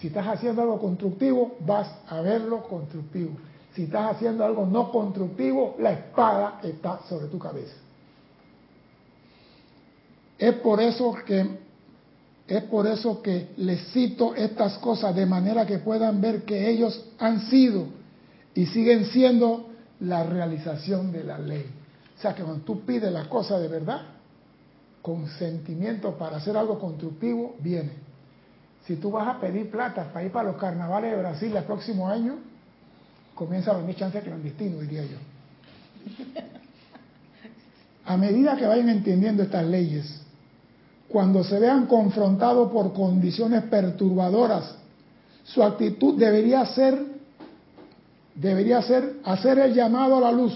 Si estás haciendo algo constructivo, vas a verlo constructivo. Si estás haciendo algo no constructivo, la espada está sobre tu cabeza. Es por eso que es por eso que les cito estas cosas de manera que puedan ver que ellos han sido y siguen siendo la realización de la ley. O sea que cuando tú pides las cosas de verdad, con sentimiento para hacer algo constructivo, viene. Si tú vas a pedir plata para ir para los carnavales de Brasil el próximo año, comienza a venir chance clandestino, diría yo. A medida que vayan entendiendo estas leyes, cuando se vean confrontados por condiciones perturbadoras, su actitud debería ser debería ser hacer el llamado a la luz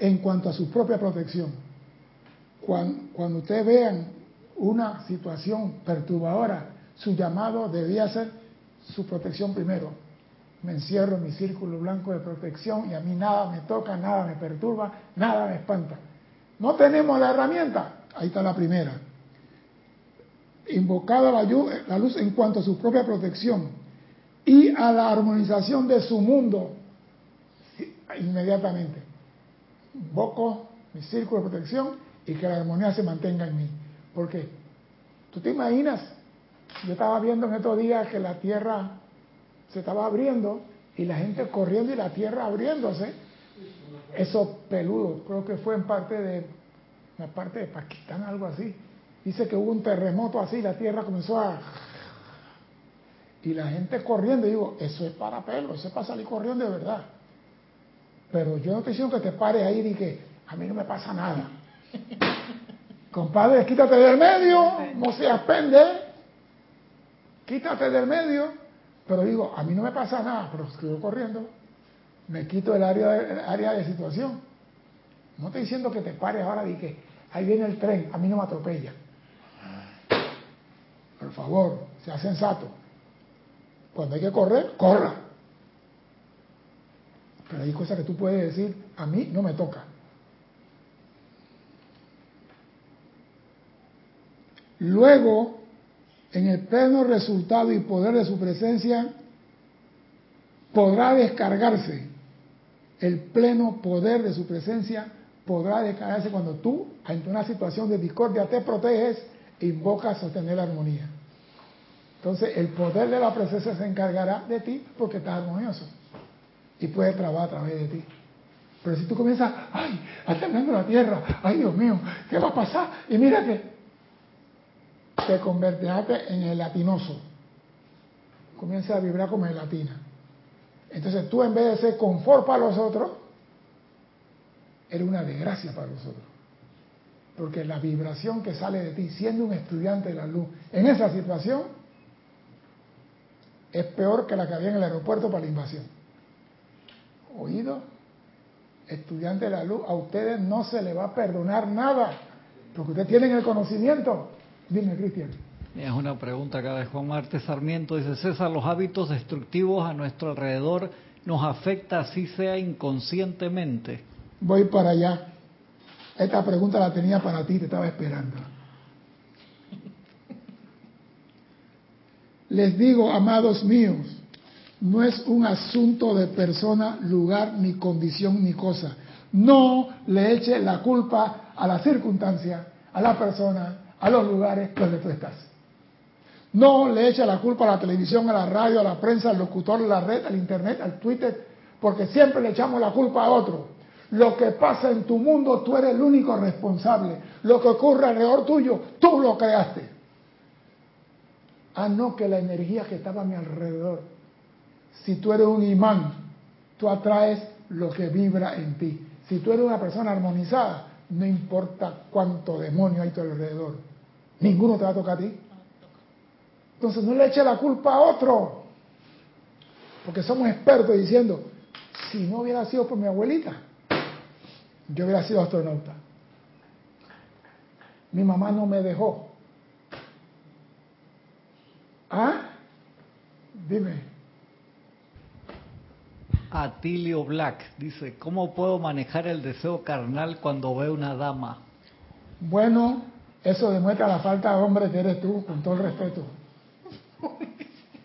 en cuanto a su propia protección. Cuando, cuando ustedes vean una situación perturbadora, su llamado debería ser su protección primero. Me encierro en mi círculo blanco de protección y a mí nada me toca, nada me perturba, nada me espanta. No tenemos la herramienta. Ahí está la primera invocada la, la luz en cuanto a su propia protección y a la armonización de su mundo inmediatamente. Invoco mi círculo de protección y que la armonía se mantenga en mí. Porque tú te imaginas, yo estaba viendo en estos días que la tierra se estaba abriendo y la gente corriendo y la tierra abriéndose. Eso peludo, creo que fue en parte de la parte de Pakistán, algo así Dice que hubo un terremoto así, la tierra comenzó a... Y la gente corriendo, digo, eso es para pelo, eso es para salir corriendo de verdad. Pero yo no te diciendo que te pares ahí y que a mí no me pasa nada. Compadre, quítate del medio, no seas pende, quítate del medio. Pero digo, a mí no me pasa nada, pero estoy corriendo, me quito el área, de, área de situación. No estoy diciendo que te pares ahora y que ahí viene el tren, a mí no me atropella. Por favor, sea sensato. Cuando hay que correr, corra. Pero hay cosas que tú puedes decir, a mí no me toca. Luego, en el pleno resultado y poder de su presencia, podrá descargarse. El pleno poder de su presencia podrá descargarse cuando tú, ante una situación de discordia, te proteges invoca a sostener la armonía. Entonces el poder de la presencia se encargará de ti porque estás armonioso y puede trabajar a través de ti. Pero si tú comienzas, ay, está temblando la tierra, ay Dios mío, ¿qué va a pasar? Y mira que te convertirás en el latinoso. Comienza a vibrar como latina. Entonces tú en vez de ser confort para los otros, eres una desgracia para los otros. Porque la vibración que sale de ti, siendo un estudiante de la luz, en esa situación, es peor que la que había en el aeropuerto para la invasión. Oído, estudiante de la luz, a ustedes no se les va a perdonar nada, porque ustedes tienen el conocimiento. Dime, Cristian.
Es una pregunta acá de Juan Marte Sarmiento. Dice, César, los hábitos destructivos a nuestro alrededor nos afecta así sea inconscientemente.
Voy para allá. Esta pregunta la tenía para ti, te estaba esperando. Les digo, amados míos, no es un asunto de persona, lugar, ni condición, ni cosa. No le eche la culpa a la circunstancia, a la persona, a los lugares donde tú estás. No le eches la culpa a la televisión, a la radio, a la prensa, al locutor, a la red, al internet, al Twitter, porque siempre le echamos la culpa a otro. Lo que pasa en tu mundo, tú eres el único responsable. Lo que ocurre alrededor tuyo, tú lo creaste. Ah, no, que la energía que estaba a mi alrededor. Si tú eres un imán, tú atraes lo que vibra en ti. Si tú eres una persona armonizada, no importa cuánto demonio hay a tu alrededor, ninguno te va a tocar a ti. Entonces no le eche la culpa a otro, porque somos expertos diciendo, si no hubiera sido por mi abuelita, yo hubiera sido astronauta. Mi mamá no me dejó. ¿Ah? Dime.
Atilio Black dice, ¿cómo puedo manejar el deseo carnal cuando veo una dama?
Bueno, eso demuestra la falta de hombre que eres tú, con todo el respeto.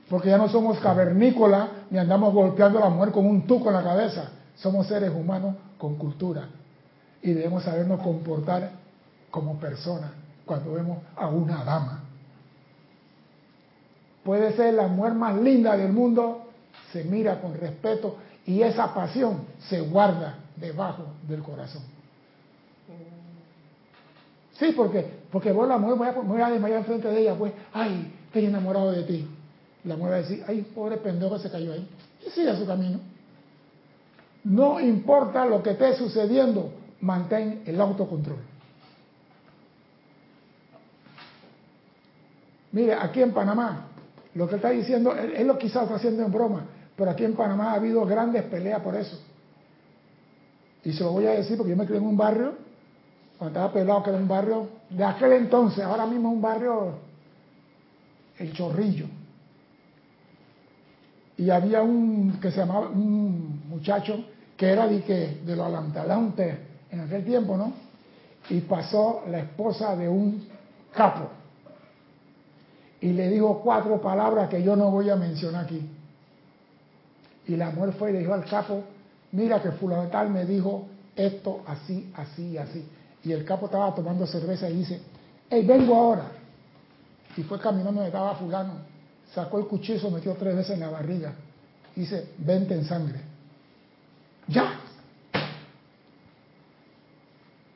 Porque ya no somos cavernícolas ni andamos golpeando a la mujer con un tuco en la cabeza. Somos seres humanos con cultura. Y debemos sabernos comportar como personas cuando vemos a una dama. Puede ser la mujer más linda del mundo, se mira con respeto y esa pasión se guarda debajo del corazón. Sí, porque, porque vos la mujer, a, voy a desmayar enfrente de ella, pues, ay, estoy enamorado de ti. La mujer va a decir, ay, pobre pendejo se cayó ahí. Y sigue su camino. No importa lo que esté sucediendo, mantén el autocontrol. Mire, aquí en Panamá, lo que está diciendo, él, lo quizás está haciendo en broma, pero aquí en Panamá ha habido grandes peleas por eso. Y se lo voy a decir porque yo me crié en un barrio, cuando estaba pelado, que era un barrio de aquel entonces, ahora mismo un barrio, el Chorrillo. Y había un que se llamaba, un muchacho que era de, que, de los alantalantes en aquel tiempo, ¿no? Y pasó la esposa de un capo. Y le dijo cuatro palabras que yo no voy a mencionar aquí. Y la mujer fue y le dijo al capo, mira que fulano tal me dijo esto así, así, así. Y el capo estaba tomando cerveza y dice, hey, vengo ahora. Y fue caminando donde estaba fulano, sacó el cuchillo, metió tres veces en la barriga. Y dice, vente en sangre. Ya.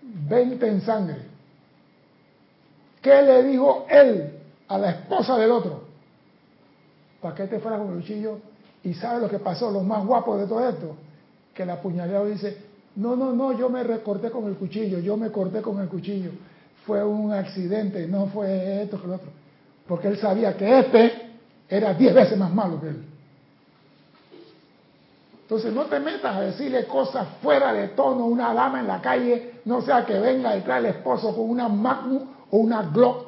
Vente en sangre. ¿Qué le dijo él a la esposa del otro? ¿Para qué te fuera con el cuchillo? Y sabe lo que pasó, lo más guapo de todo esto, que el apuñaleado dice, no, no, no, yo me recorté con el cuchillo, yo me corté con el cuchillo. Fue un accidente, no fue esto que lo otro. Porque él sabía que este era diez veces más malo que él. Entonces no te metas a decirle cosas fuera de tono a una dama en la calle, no sea que venga y trae el esposo con una Magnum o una Glock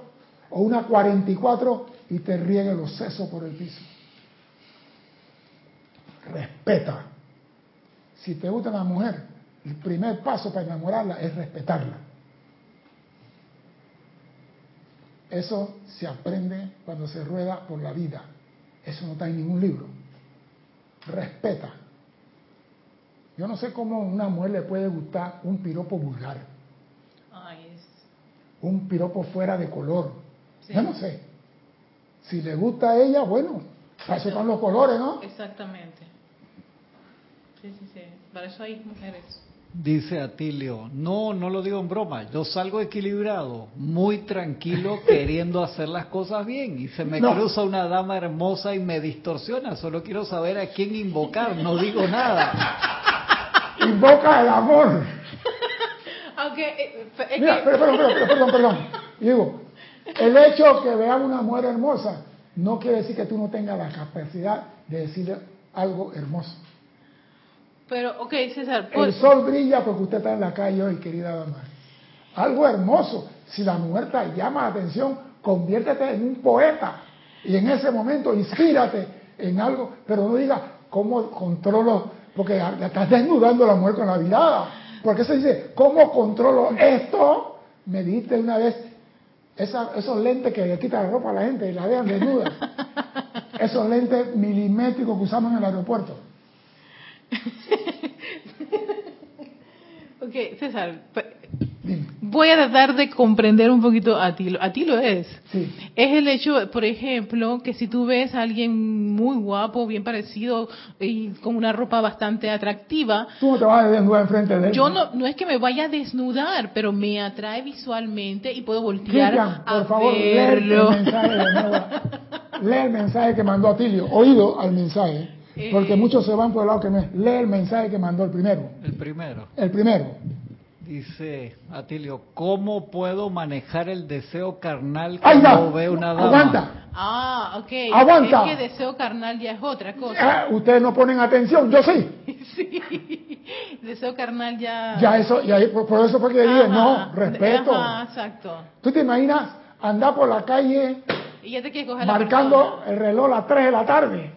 o una 44 y te riegue los sesos por el piso respeta. Si te gusta una mujer, el primer paso para enamorarla es respetarla. Eso se aprende cuando se rueda por la vida. Eso no está en ningún libro. Respeta. Yo no sé cómo a una mujer le puede gustar un piropo vulgar. Un piropo fuera de color. Yo no sé. Si le gusta a ella, bueno, eso con los colores, ¿no?
Exactamente. Sí, sí, sí. Para eso hay mujeres.
Dice Atilio, no, no lo digo en broma, yo salgo equilibrado, muy tranquilo, queriendo hacer las cosas bien, y se me cruza una dama hermosa y me distorsiona, solo quiero saber a quién invocar, no digo nada.
Invoca el amor.
Aunque, eh, es
Mira,
que...
perdón, perdón, perdón, perdón. Digo, el hecho que veamos una mujer hermosa no quiere decir que tú no tengas la capacidad de decirle algo hermoso.
Pero, ok, César.
El
Pues,
sol brilla porque usted está en la calle hoy, querida dama. Algo hermoso. Si la mujer te llama la atención, conviértete en un poeta. Y en ese momento inspírate en algo, pero no diga cómo controlo, porque la estás desnudando a la mujer con la mirada. Porque se dice, ¿cómo controlo esto? Me dijiste una vez esa, esos lentes que le quitan la ropa a la gente y la vean desnuda. esos lentes milimétricos que usamos en el aeropuerto.
ok, César. Voy a tratar de comprender un poquito a ti. A ti lo es.
Sí.
Es el hecho, por ejemplo, que si tú ves a alguien muy guapo, bien parecido y con una ropa bastante atractiva,
Tú no te vas a desnudar enfrente de él.
yo no, no es que me vaya a desnudar, pero me atrae visualmente y puedo voltear
Cristian,
a
por favor, lee el
verlo.
mensaje de nuevo. Lee el mensaje que mandó Atilio. Oído al mensaje. Porque
Eh.
muchos se van por el lado que no es. Lee el mensaje que mandó el primero.
El primero.
El primero.
Dice Atilio, ¿cómo puedo manejar el deseo carnal
¡Ahí
cuando veo una dama?
Aguanta.
Ah, ok.
Aguanta.
Es que deseo carnal ya es otra cosa.
Ah, ustedes no ponen atención, yo sí.
Sí. Deseo carnal ya.
Ya eso, y ahí, por, por eso fue que dije, no, respeto.
Ajá, exacto.
¿Tú te imaginas andar por la calle
Y ya te quieres coger la
marcando el reloj a las 3 de la tarde?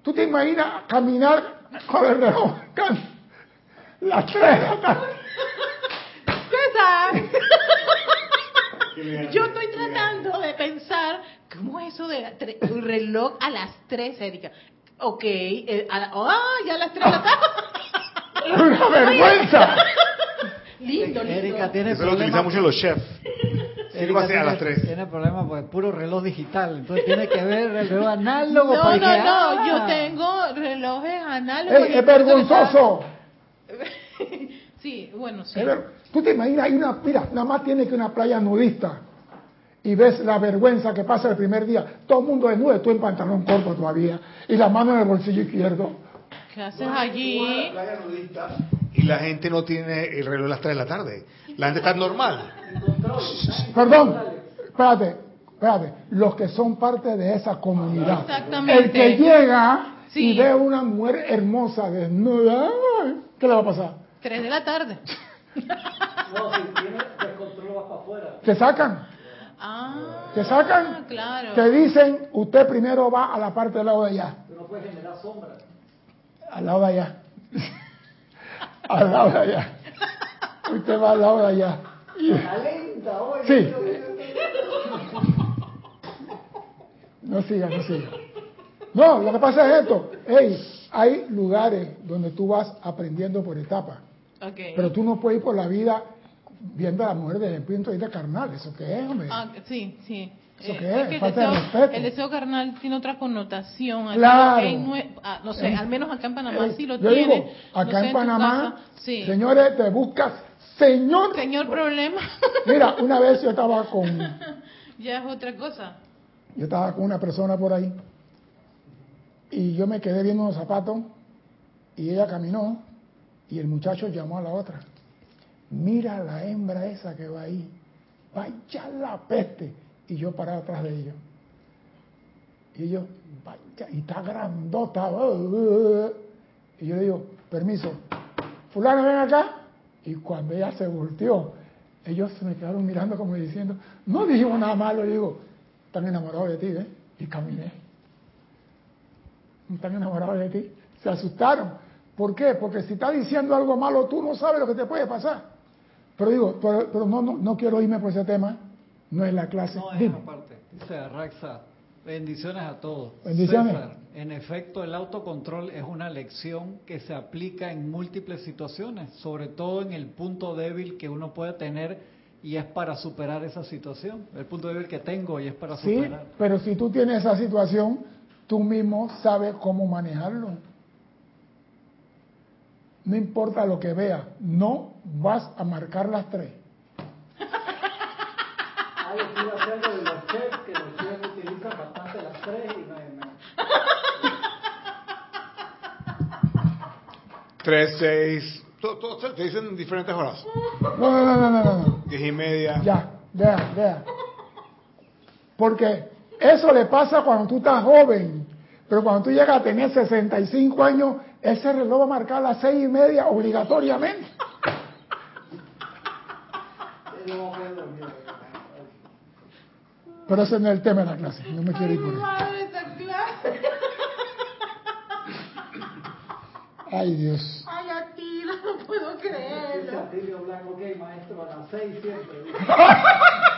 ¿Tú te imaginas caminar con el reloj las 3 de la tarde?
César. Yo estoy tratando de pensar, ¿cómo es eso de un reloj a las 3, Erika? Ok, eh, a la- ah, ya a las 3 de la tarde.
¡Una vergüenza!
lindo, lindo.
Erika tiene
Eso lo utilizan mucho los chefs.
Erika
a las
tiene-
3.
Tiene problemas porque es puro reloj digital. Entonces tiene que ver el reloj análogo
No,
para
no,
que,
no,
ah,
yo tengo relojes análogos.
¡Ey,
y
es
que
vergonzoso!
está- Sí, bueno, sí.
Ver- ¿Tú te imaginas? Hay una, mira, nada más tiene que una playa nudista y ves la vergüenza que pasa el primer día. Todo el mundo desnudo, tú en pantalón corto todavía y la mano en el bolsillo izquierdo.
¿Qué haces allí?
Y la gente no tiene el reloj a las 3 de la tarde. La gente está normal.
Perdón, espérate, espérate. Los que son parte de esa comunidad.
Exactamente.
El que llega
Sí.
y ve a una mujer hermosa desnuda, ¿qué le va a pasar?
3 de la tarde.
No, si tiene descontrol vas para afuera.
Te sacan,
Ah,
te sacan,
claro.
te dicen, usted primero va a la parte del lado de allá.
Tú no puedes generar sombra.
Al lado de allá. al lado de allá. Usted va al lado de allá.
Alenta, oye.
Sí. No siga, no siga. No, lo que pasa es esto. Hey, hay lugares donde tú vas aprendiendo por etapas. Pero tú no puedes ir por la vida viendo a la mujer desde el punto de vista carnal. ¿Eso qué es, hombre?
Ah, sí, sí.
¿Eso
Eh,
qué es?
que el
de
deseo,
respeto.
el deseo carnal tiene otra connotación.
Claro.
ah, no sé,
Eh,
al menos acá en Panamá
Eh,
sí lo
yo
tiene.
digo, acá
No sé,
en Panamá,
casa, sí.
señores, te buscas, señor.
Señor problema,
Mira, una vez yo estaba con,
ya es otra cosa.
yo estaba con una persona por ahí y yo me quedé viendo unos zapatos y ella caminó y el muchacho llamó a la otra. Mira la hembra esa que va ahí, vaya la peste. Y yo parado atrás de ellos. Y ellos, vaya, y está grandota. Y yo le digo, permiso, fulano ven acá. Y cuando ella se volteó, ellos se me quedaron mirando como diciendo, no dijimos nada malo. Y digo, están enamorados de ti, ¿eh? Y caminé. Están enamorados de ti. Se asustaron. ¿Por qué? Porque si está diciendo algo malo, tú no sabes lo que te puede pasar. Pero digo, pero, pero no, no, no quiero irme por ese tema. No es la clase.
No, es aparte. Dice Raxa, bendiciones a todos.
Bendiciones.
César, en efecto, el autocontrol es una lección que se aplica en múltiples situaciones, sobre todo en el punto débil que uno puede tener y es para superar esa situación. El punto débil que tengo y es para
Sí,
superar.
pero si tú tienes esa situación, tú mismo sabes cómo manejarlo. No importa lo que veas, no vas a marcar las tres.
Yo estoy haciendo de los chefs, que los chefs utilizan bastante las tres y me, me-
3, 6. Te dicen diferentes horas.
No, no, no, no, no, no. no.
10 y media.
Ya, vea, vea. Porque eso le pasa cuando tú estás joven. Pero cuando tú llegas a tener 65 años, ese reloj va a marcar las seis y media obligatoriamente. Pero ese no es el tema de la clase. No me quiero ir por ahí.
Madre, esta clase.
Ay, Dios.
Ay, a ti, no puedo creerlo.
Atilio Blanco, ok, maestro, a las seis siempre.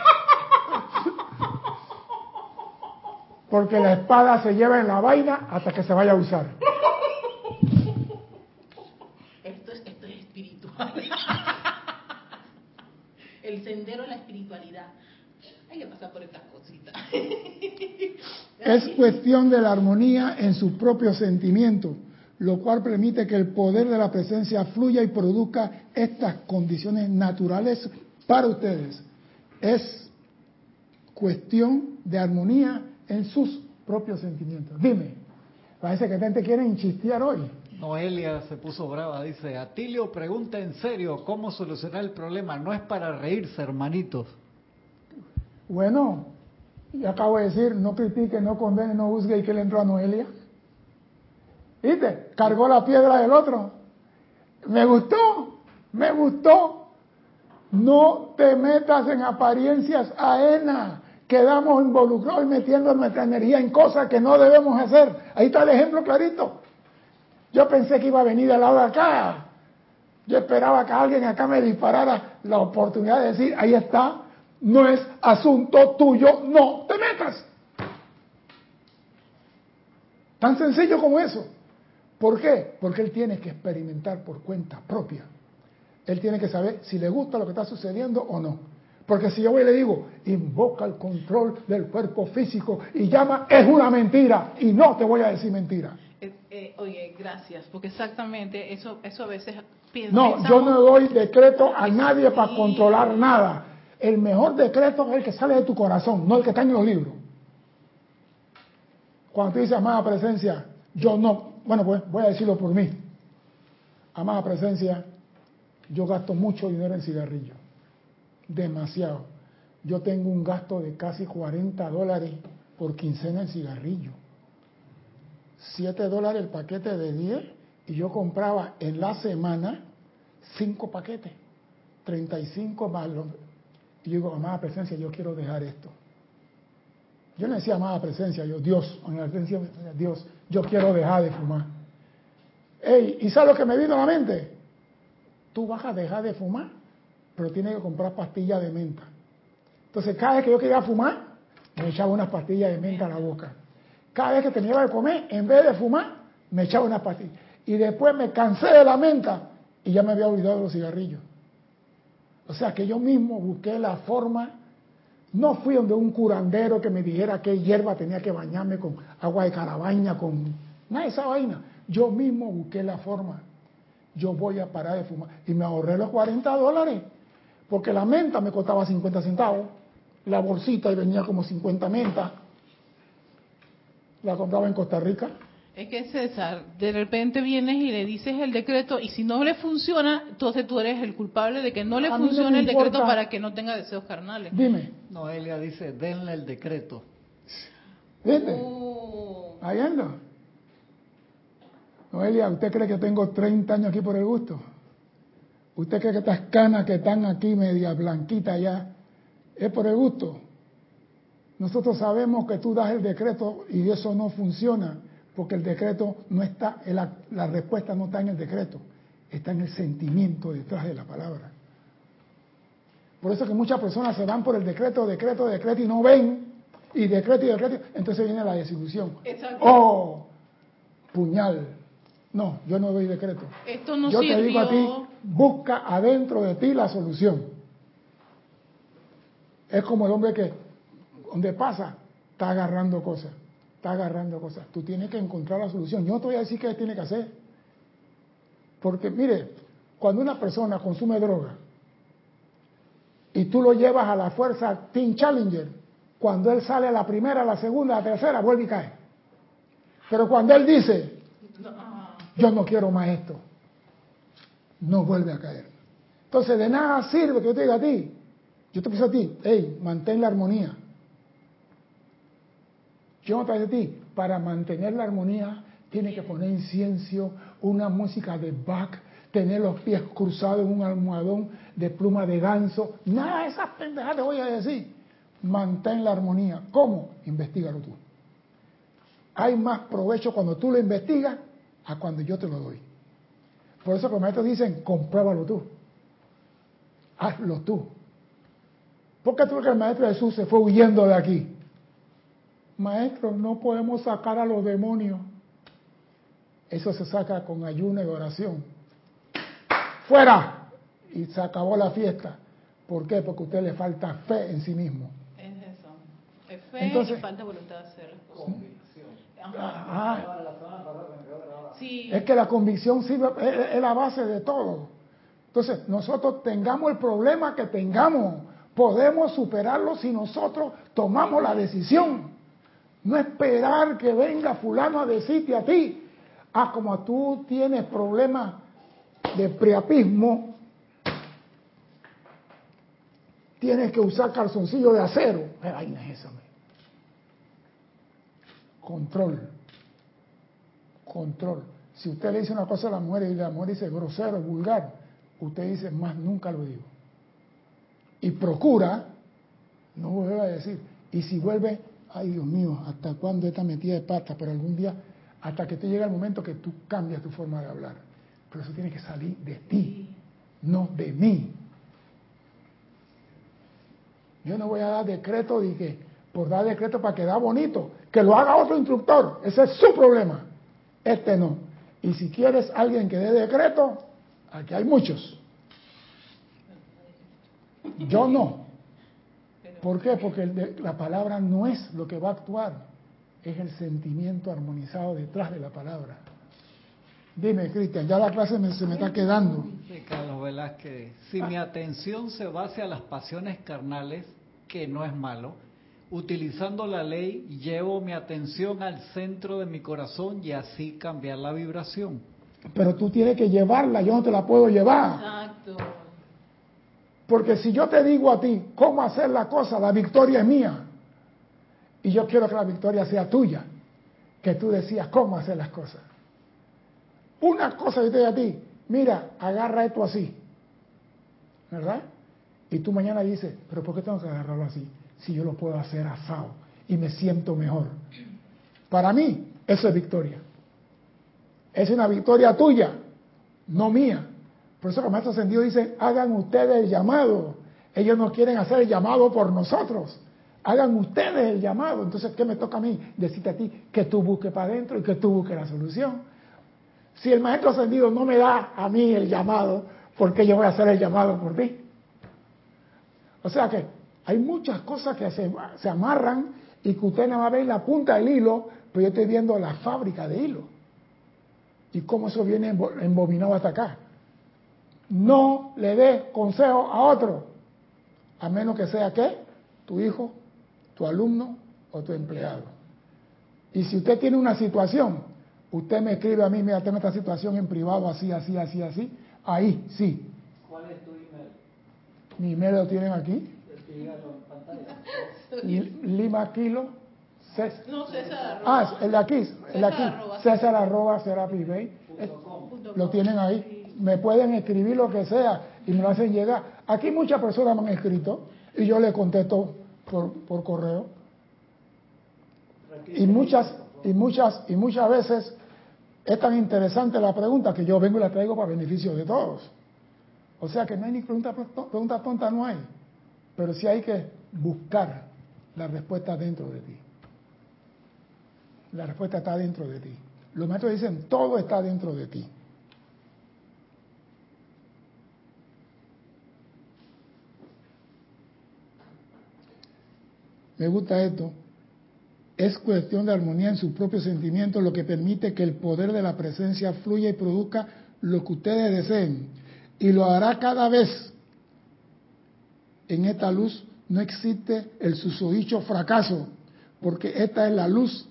Porque la espada se lleva en la vaina hasta que se vaya a usar.
Esto es, esto es espiritual. Primero la espiritualidad. Hay que pasar por estas cositas.
Es cuestión de la armonía en su propio sentimiento, lo cual permite que el poder de la presencia fluya y produzca estas condiciones naturales para ustedes. Es cuestión de armonía en sus propios sentimientos. Dime, parece que te quieren chistear hoy.
Noelia se puso brava, dice, Atilio pregunta en serio cómo solucionar el problema, no es para reírse, hermanitos.
Bueno, yo acabo de decir, no critique, no condene, no juzgue y que le entró a Noelia. ¿Viste? Cargó la piedra del otro. Me gustó, me gustó. No te metas en apariencias ajenas. Quedamos involucrados y metiendo nuestra energía en cosas que no debemos hacer. Ahí está el ejemplo clarito. Yo pensé que iba a venir del lado de acá. Yo esperaba que alguien acá me disparara la oportunidad de decir, ahí está, no es asunto tuyo, no te metas. Tan sencillo como eso. ¿Por qué? Porque él tiene que experimentar por cuenta propia. Él tiene que saber si le gusta lo que está sucediendo o no. Porque si yo voy y le digo, invoca el control del cuerpo físico y llama, es una mentira. Y no te voy a decir mentira.
Eh, eh, oye, gracias, porque exactamente eso, eso a veces pienso.
No, yo no doy decreto a nadie para controlar nada. El mejor decreto es el que sale de tu corazón, no el que está en los libros. Cuando tú dices amada presencia, yo no, bueno, pues voy a decirlo por mí. Amada presencia, yo gasto mucho dinero en cigarrillos. Demasiado. Yo tengo un gasto de casi 40 dólares por quincena en cigarrillo. 7 dólares el paquete de 10 y yo compraba en la semana 5 paquetes. 35 más. Y yo digo, amada presencia, yo quiero dejar esto. Yo no decía amada presencia, yo, Dios, en la presencia Dios, yo quiero dejar de fumar. Ey, ¿y sabes lo que me vino a la mente? Tú vas a dejar de fumar, pero tienes que comprar pastillas de menta. Entonces, cada vez que yo quería fumar, me echaba unas pastillas de menta a la boca. Cada vez que tenía que comer, en vez de fumar, me echaba unas pastillas. Y después me cansé de la menta y ya me había olvidado de los cigarrillos. O sea que yo mismo busqué la forma, no fui donde un curandero que me dijera qué hierba tenía que bañarme con agua de carabaña, con nada de esa vaina. Yo mismo busqué la forma. Yo voy a parar de fumar. Y me ahorré los 40 dólares. Porque la menta me costaba 50 centavos. La bolsita y venía como 50 mentas. La compraba en Costa Rica.
Es que César, de repente vienes y le dices el decreto y si no le funciona, entonces tú eres el culpable de que no le
no
funcione el decreto para que no tenga deseos carnales.
Dime,
Noelia dice, denle el decreto.
¿viste?
Oh.
Ahí anda. Noelia, ¿usted cree que tengo 30 años aquí por el gusto? ¿Usted cree que estas canas que están aquí media blanquitas ya es por el gusto? Nosotros sabemos que tú das el decreto y eso no funciona, porque el decreto no está, la, la respuesta no está en el decreto, está en el sentimiento detrás de la palabra. Por eso que muchas personas se van por el decreto, decreto, decreto y no ven, y decreto y decreto, entonces viene la desilusión.
Exacto.
¡Oh! Puñal. No, yo no doy decreto.
Esto no
yo te digo a ti, busca adentro de ti la solución. Es como el hombre que, donde pasa, está agarrando cosas, está agarrando cosas. Tú tienes que encontrar la solución. Yo no te voy a decir qué tiene que hacer. Porque, mire, cuando una persona consume droga y tú lo llevas a la fuerza Team Challenger, cuando él sale a la primera, a la segunda, a la tercera, vuelve y cae. Pero cuando él dice, yo no quiero más esto, no vuelve a caer. Entonces, de nada sirve que yo te diga a ti, yo te pienso a ti, hey, mantén la armonía. Yo no te a ti, para mantener la armonía, tienes que poner incienso, una música de Bach, tener los pies cruzados en un almohadón de pluma de ganso. Nada de esas pendejadas te voy a decir. Mantén la armonía. ¿Cómo? Investígalo tú. Hay más provecho cuando tú lo investigas a cuando yo te lo doy. Por eso los maestros dicen, compruébalo tú. Hazlo tú. ¿Por qué tú que el maestro Jesús se fue huyendo de aquí? Maestro, no podemos sacar a los demonios. Eso se saca con ayuno y oración. ¡Fuera! Y se acabó la fiesta. ¿Por qué? Porque a usted le falta fe en sí mismo.
Es eso. Es fe
Entonces-
y falta voluntad de hacer las cosas. Ajá.
Ah,
Sí.
es que la convicción sirve, es, es la base de todo. Entonces, nosotros tengamos el problema que tengamos, podemos superarlo si nosotros tomamos la decisión. No esperar que venga fulano a decirte a ti, ah, como tú tienes problemas de priapismo, tienes que usar calzoncillo de acero. ¿Qué vaina es esa? Control. Control. Si usted le dice una cosa a la mujer y la mujer dice grosero, vulgar, usted dice más nunca lo digo. Y procura no volver a decir. Y si vuelve, ay Dios mío, ¿hasta cuándo está metida de pata? Pero algún día, hasta que te llega el momento que tú cambias tu forma de hablar. Pero eso tiene que salir de ti, no de mí. Yo no voy a dar decreto de que por dar decreto para quedar bonito, que lo haga otro instructor, ese es su problema. Este no. Y si quieres alguien que dé decreto, aquí hay muchos. Yo no. ¿Por qué? Porque la palabra no es lo que va a actuar, es el sentimiento armonizado detrás de la palabra. Dime, Cristian, ya la clase me- se me está quedando.
Si mi atención se base a las pasiones carnales, que no es malo, utilizando la ley, llevo mi atención al centro de mi corazón y así cambiar la vibración.
Pero tú tienes que llevarla, yo no te la puedo llevar.
Exacto.
Porque si yo te digo a ti cómo hacer la cosa, la victoria es mía. Y yo quiero que la victoria sea tuya. Que tú decías cómo hacer las cosas. Una cosa yo te digo a ti, mira, agarra esto así. ¿Verdad? Y tú mañana dices, pero ¿por qué tengo que agarrarlo así? Si yo lo puedo hacer asado y me siento mejor. Para mí, eso es victoria. Es una victoria tuya, no mía. Por eso el maestro ascendido dice, hagan ustedes el llamado. Ellos no quieren hacer el llamado por nosotros. Hagan ustedes el llamado. Entonces, ¿qué me toca a mí? Decirte a ti que tú busques para adentro y que tú busques la solución. Si el maestro ascendido no me da a mí el llamado, ¿por qué yo voy a hacer el llamado por ti? O sea que hay muchas cosas que se, se amarran y que usted nada más ve la punta del hilo, pero yo estoy viendo la fábrica de hilo. Y cómo eso viene embo- embobinado hasta acá. No le dé consejo a otro, a menos que sea qué, tu hijo, tu alumno o tu empleado. Y si usted tiene una situación, usted me escribe a mí, mira, tengo esta situación en privado, así, así, así, así, ahí sí.
¿Cuál es tu email?
Mi email lo tienen aquí, Lima Kilo,
No, César.
ah,
arroba.
el de aquí, el de aquí,
César arroba.
César arroba Serapis Bay. Es-
Punto
lo tienen ahí. Me pueden escribir lo que sea y me lo hacen llegar. Aquí muchas personas me han escrito y yo le contesto por, por correo. Y muchas, y muchas, y muchas veces es tan interesante la pregunta que yo vengo y la traigo para beneficio de todos. O sea que no hay ni pregunta, pregunta tonta, no hay. Pero sí hay que buscar la respuesta dentro de ti. La respuesta está dentro de ti. Los maestros dicen, todo está dentro de ti. Me gusta esto. Es cuestión de armonía en sus propios sentimientos lo que permite que el poder de la presencia fluya y produzca lo que ustedes deseen. Y lo hará cada vez. En esta luz no existe el susodicho fracaso, porque esta es la luz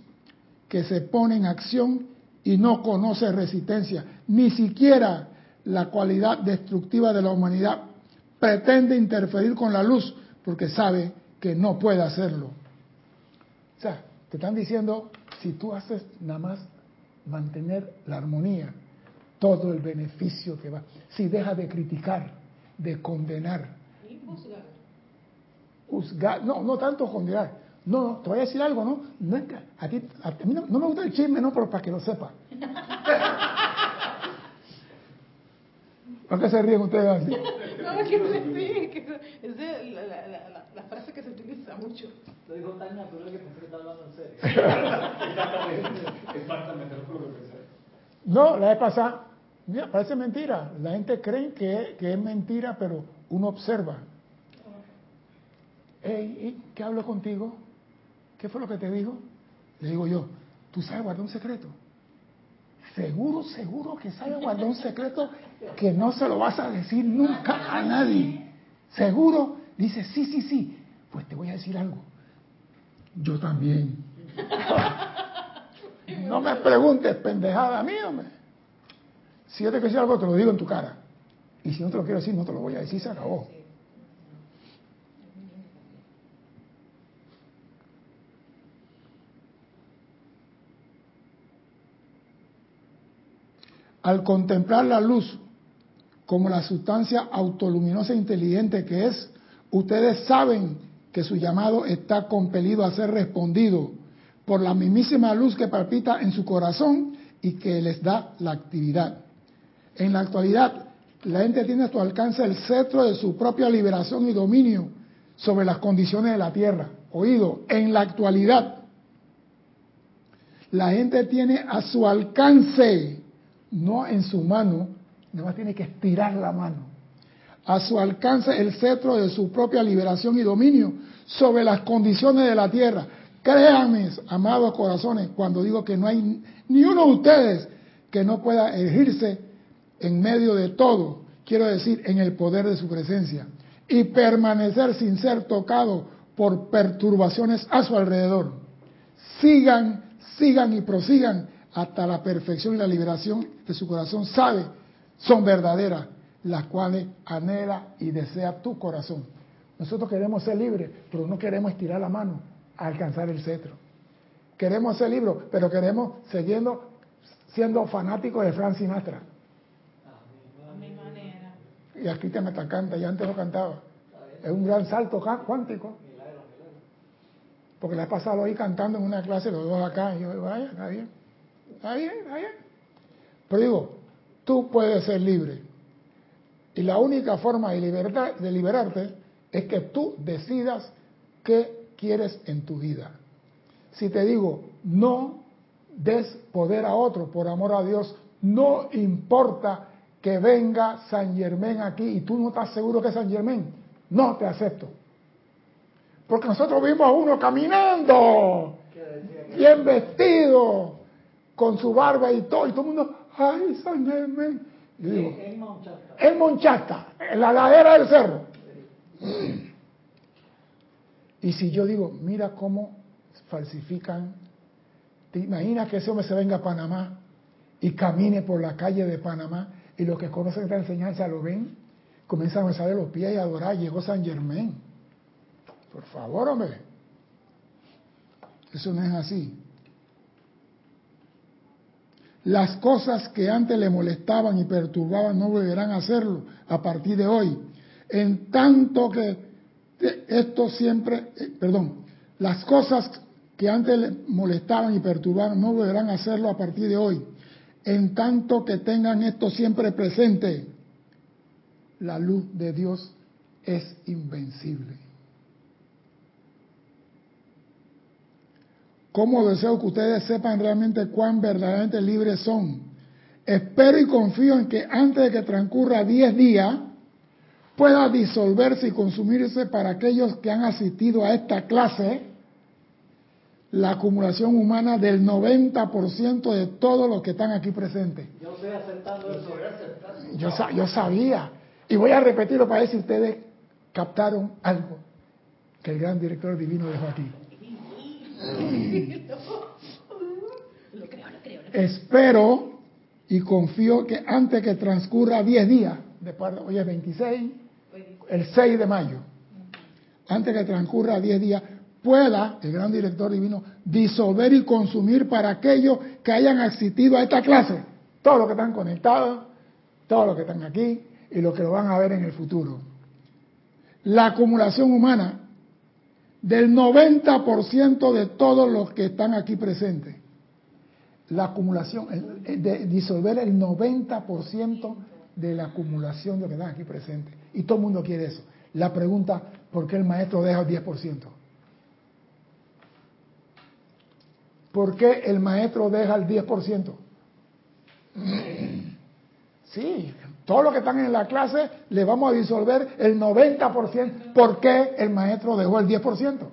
que se pone en acción y no conoce resistencia. Ni siquiera la cualidad destructiva de la humanidad pretende interferir con la luz, porque sabe que no puede hacerlo. O sea, te están diciendo, si tú haces nada más mantener la armonía, todo el beneficio que va. Si dejas de criticar, de condenar,
juzgar.
juzgar, no, no tanto condenar. No, no, te voy a decir algo, ¿no? no es que a, ti, a mí no, no me gusta el chisme, no, pero para que lo sepa. ¿Por qué se ríen ustedes así?
No, es que sí, que es de la, la, la, la- frase que se utiliza mucho.
Lo dijo tan natural que pensé que estaba hablando en serio.
Exactamente, exactamente, lo juro que pensé.
No, la vez pasada, mira, parece mentira. La gente cree que, que es mentira, pero uno observa. "Ey, ey, ¿qué hablo contigo? ¿Qué fue lo que te dijo? Le digo yo, ¿tú sabes guardar un secreto? Seguro, seguro que sabes guardar un secreto que no se lo vas a decir nunca a nadie. Seguro. Dice, sí, sí, sí. Pues te voy a decir algo. Yo también. no me preguntes pendejada a mí, hombre. Si yo te quiero decir algo, te lo digo en tu cara. Y si no te lo quiero decir, no te lo voy a decir, se acabó. Al contemplar la luz como la sustancia autoluminosa e inteligente que es, ustedes saben que su llamado está compelido a ser respondido por la mismísima luz que palpita en su corazón y que les da la actividad. En la actualidad, la gente tiene a su alcance el cetro de su propia liberación y dominio sobre las condiciones de la tierra. Oído, en la actualidad, la gente tiene a su alcance, no en su mano, nada más tiene que estirar la mano, a su alcance el cetro de su propia liberación y dominio sobre las condiciones de la tierra. Créanme, amados corazones, cuando digo que no hay ni uno de ustedes que no pueda erigirse en medio de todo, quiero decir, en el poder de su presencia, y permanecer sin ser tocado por perturbaciones a su alrededor. Sigan, sigan y prosigan hasta la perfección y la liberación de su corazón sabe son verdaderas, las cuales anhela y desea tu corazón. Nosotros queremos ser libres, pero no queremos estirar la mano a alcanzar el cetro. Queremos ser libres, pero queremos siguiendo siendo fanáticos de Frank Sinatra. Y aquí te me canta, ya antes no cantaba. Es un gran salto cuántico. Porque la he pasado ahí cantando en una clase, los dos acá, y yo, vaya, está bien, está bien, está bien. Pero digo, tú puedes ser libre. Y la única forma de, libertad, de liberarte es que tú decidas qué quieres en tu vida. Si te digo, no des poder a otro por amor a Dios, no importa que venga San Germán aquí y tú no estás seguro que es San Germán, no te acepto. Porque nosotros vimos a uno caminando, bien vestido, con su barba y todo, y todo el mundo, ay, San Germán. Y yo digo, en Monchasta, en la ladera del cerro. Y si yo digo, mira cómo falsifican, ¿te imaginas que ese hombre se venga a Panamá y camine por la calle de Panamá y los que conocen esta enseñanza lo ven? Comienzan a besarle los pies y a adorar, llegó San Germán. Por favor, hombre. Eso no es así. Las cosas que antes le molestaban y perturbaban no volverán a hacerlo a partir de hoy. En tanto que esto siempre, eh, perdón, las cosas que antes le molestaban y perturbaban no volverán a hacerlo a partir de hoy. En tanto que tengan esto siempre presente, la luz de Dios es invencible. ¿Cómo deseo que ustedes sepan realmente cuán verdaderamente libres son? Espero y confío en que antes de que transcurra 10 días pueda disolverse y consumirse para aquellos que han asistido a esta clase la acumulación humana del 90% de todos los que están aquí presentes.
Yo estoy aceptando eso.
Yo sabía. Y voy a repetirlo para ver si ustedes captaron algo que el gran director divino dejó aquí. Espero y confío que antes que transcurra 10 días, después, hoy es 26, el 6 de mayo, antes que transcurra 10 días, pueda el gran director divino disolver y consumir para aquellos que hayan asistido a esta clase, todos los que están conectados, todos los que están aquí y los que lo van a ver en el futuro. La acumulación humana del 90% de todos los que están aquí presentes. La acumulación, de disolver el 90% de la acumulación de los que están aquí presentes. Y todo el mundo quiere eso. La pregunta, ¿por qué el maestro deja el 10%? ¿Por qué el maestro deja el 10%? Sí, todos los que están en la clase le vamos a disolver el 90%. ¿Por qué el maestro dejó el 10%?
Contra,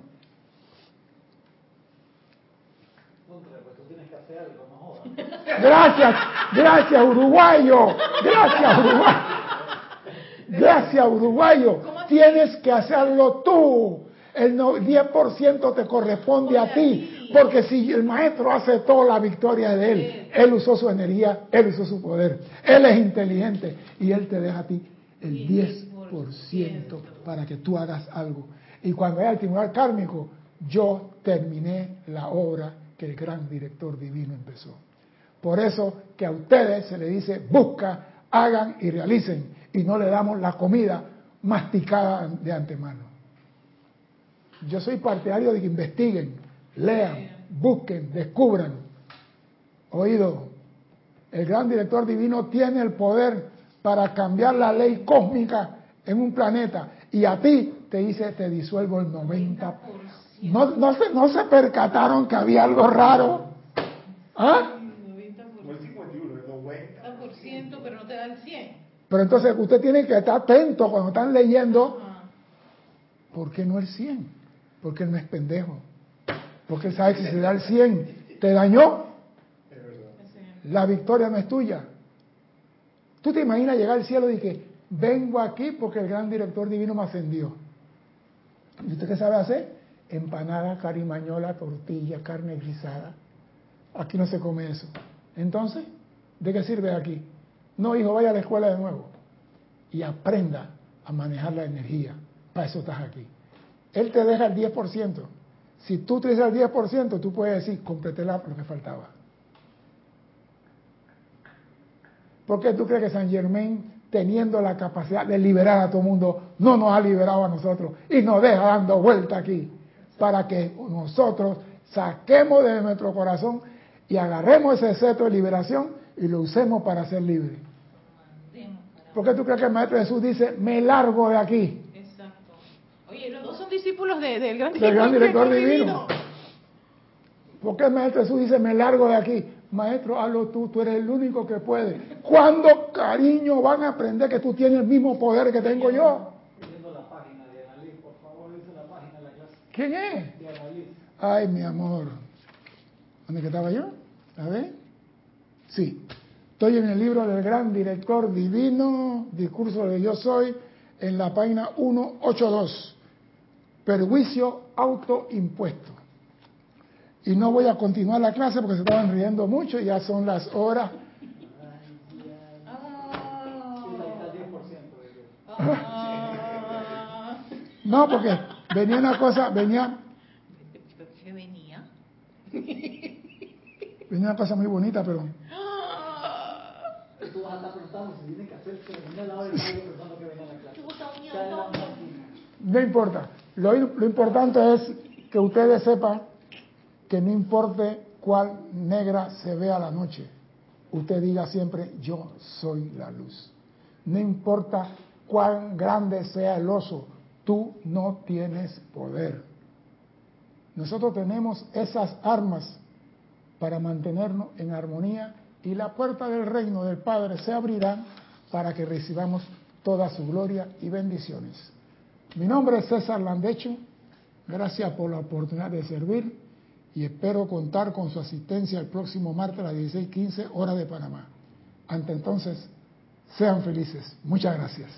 pues tú tienes que hacer algo, no jodas.
Gracias, gracias uruguayo, gracias uruguayo. Gracias uruguayo, tienes que hacerlo tú. El no- 10% te corresponde a ti, porque si el maestro hace toda la victoria de él, él usó su energía, él usó su poder, él es inteligente y él te deja a ti el 10% para que tú hagas algo. Y cuando haya el tribunal kármico, yo terminé la obra que el gran director divino empezó. Por eso que a ustedes se les dice busca, hagan y realicen y no le damos la comida masticada de antemano. Yo soy partidario de que investiguen, lean, busquen, descubran. Oído, el gran director divino tiene el poder para cambiar la ley cósmica en un planeta y a ti te dice te disuelvo el 90%. ¿No, no, se, ¿No se percataron que había algo raro? ¿Ah?
90%,
No el 51, el 90.
pero no te da el 100%.
Pero entonces usted tiene que estar atento cuando están leyendo,
Ajá.
¿por qué no el 100? Porque él no es pendejo. Porque él sabe que si se da el 100, te dañó, la victoria no es tuya. Tú te imaginas llegar al cielo y que vengo aquí porque el gran director divino me ascendió. ¿Y usted qué sabe hacer? Empanada, carimañola, tortilla, carne guisada. Aquí no se come eso. Entonces, ¿de qué sirve aquí? No, hijo, vaya a la escuela de nuevo y aprenda a manejar la energía. Para eso estás aquí. Él te deja el 10%. Si tú utilizas el 10%, tú puedes decir, completé la- lo que faltaba. ¿Por qué tú crees que San Germain, teniendo la capacidad de liberar a todo el mundo, no nos ha liberado a nosotros y nos deja dando vuelta aquí? Para que nosotros saquemos de nuestro corazón y agarremos ese cetro de liberación y lo usemos para ser libres. ¿Por qué tú crees que el Maestro Jesús dice, me largo de aquí?
Exacto. Oye, los dos son discípulos de- del gran
Del gran director divino. ¿Por qué el Maestro Jesús dice, me largo de aquí? Maestro, hazlo tú, tú eres el único que puede. ¿Cuándo, cariño, van a aprender que tú tienes el mismo poder que tengo yo?
Viendo la página de Annalise, por favor, dice la página de la clase
¿Quién es? Ay, mi amor. ¿Dónde que estaba yo? A ver. Sí. Estoy en el libro del gran director divino, discurso de yo soy, en la página 182. Perjuicio autoimpuesto. Y no voy a continuar la clase porque se estaban riendo mucho, ya son las horas.
Ah,
Sí, está 10% de que-
ah.
No, porque venía una cosa, venía,
¿Qué venía?
venía una cosa muy bonita, pero
Tú vas a estar preguntando si tiene que hacer terminar la hora y que venga a la clase.
No importa. Lo, importante es que ustedes sepan que no importe cuál negra se vea la noche, usted diga siempre, yo soy la luz. No importa cuán grande sea el oso, tú no tienes poder. Nosotros tenemos esas armas para mantenernos en armonía y la puerta del reino del Padre se abrirá para que recibamos toda su gloria y bendiciones. Mi nombre es César Landecho, gracias por la oportunidad de servir y espero contar con su asistencia el próximo martes a las 16:15 hora de Panamá. Ante entonces, sean felices. Muchas gracias.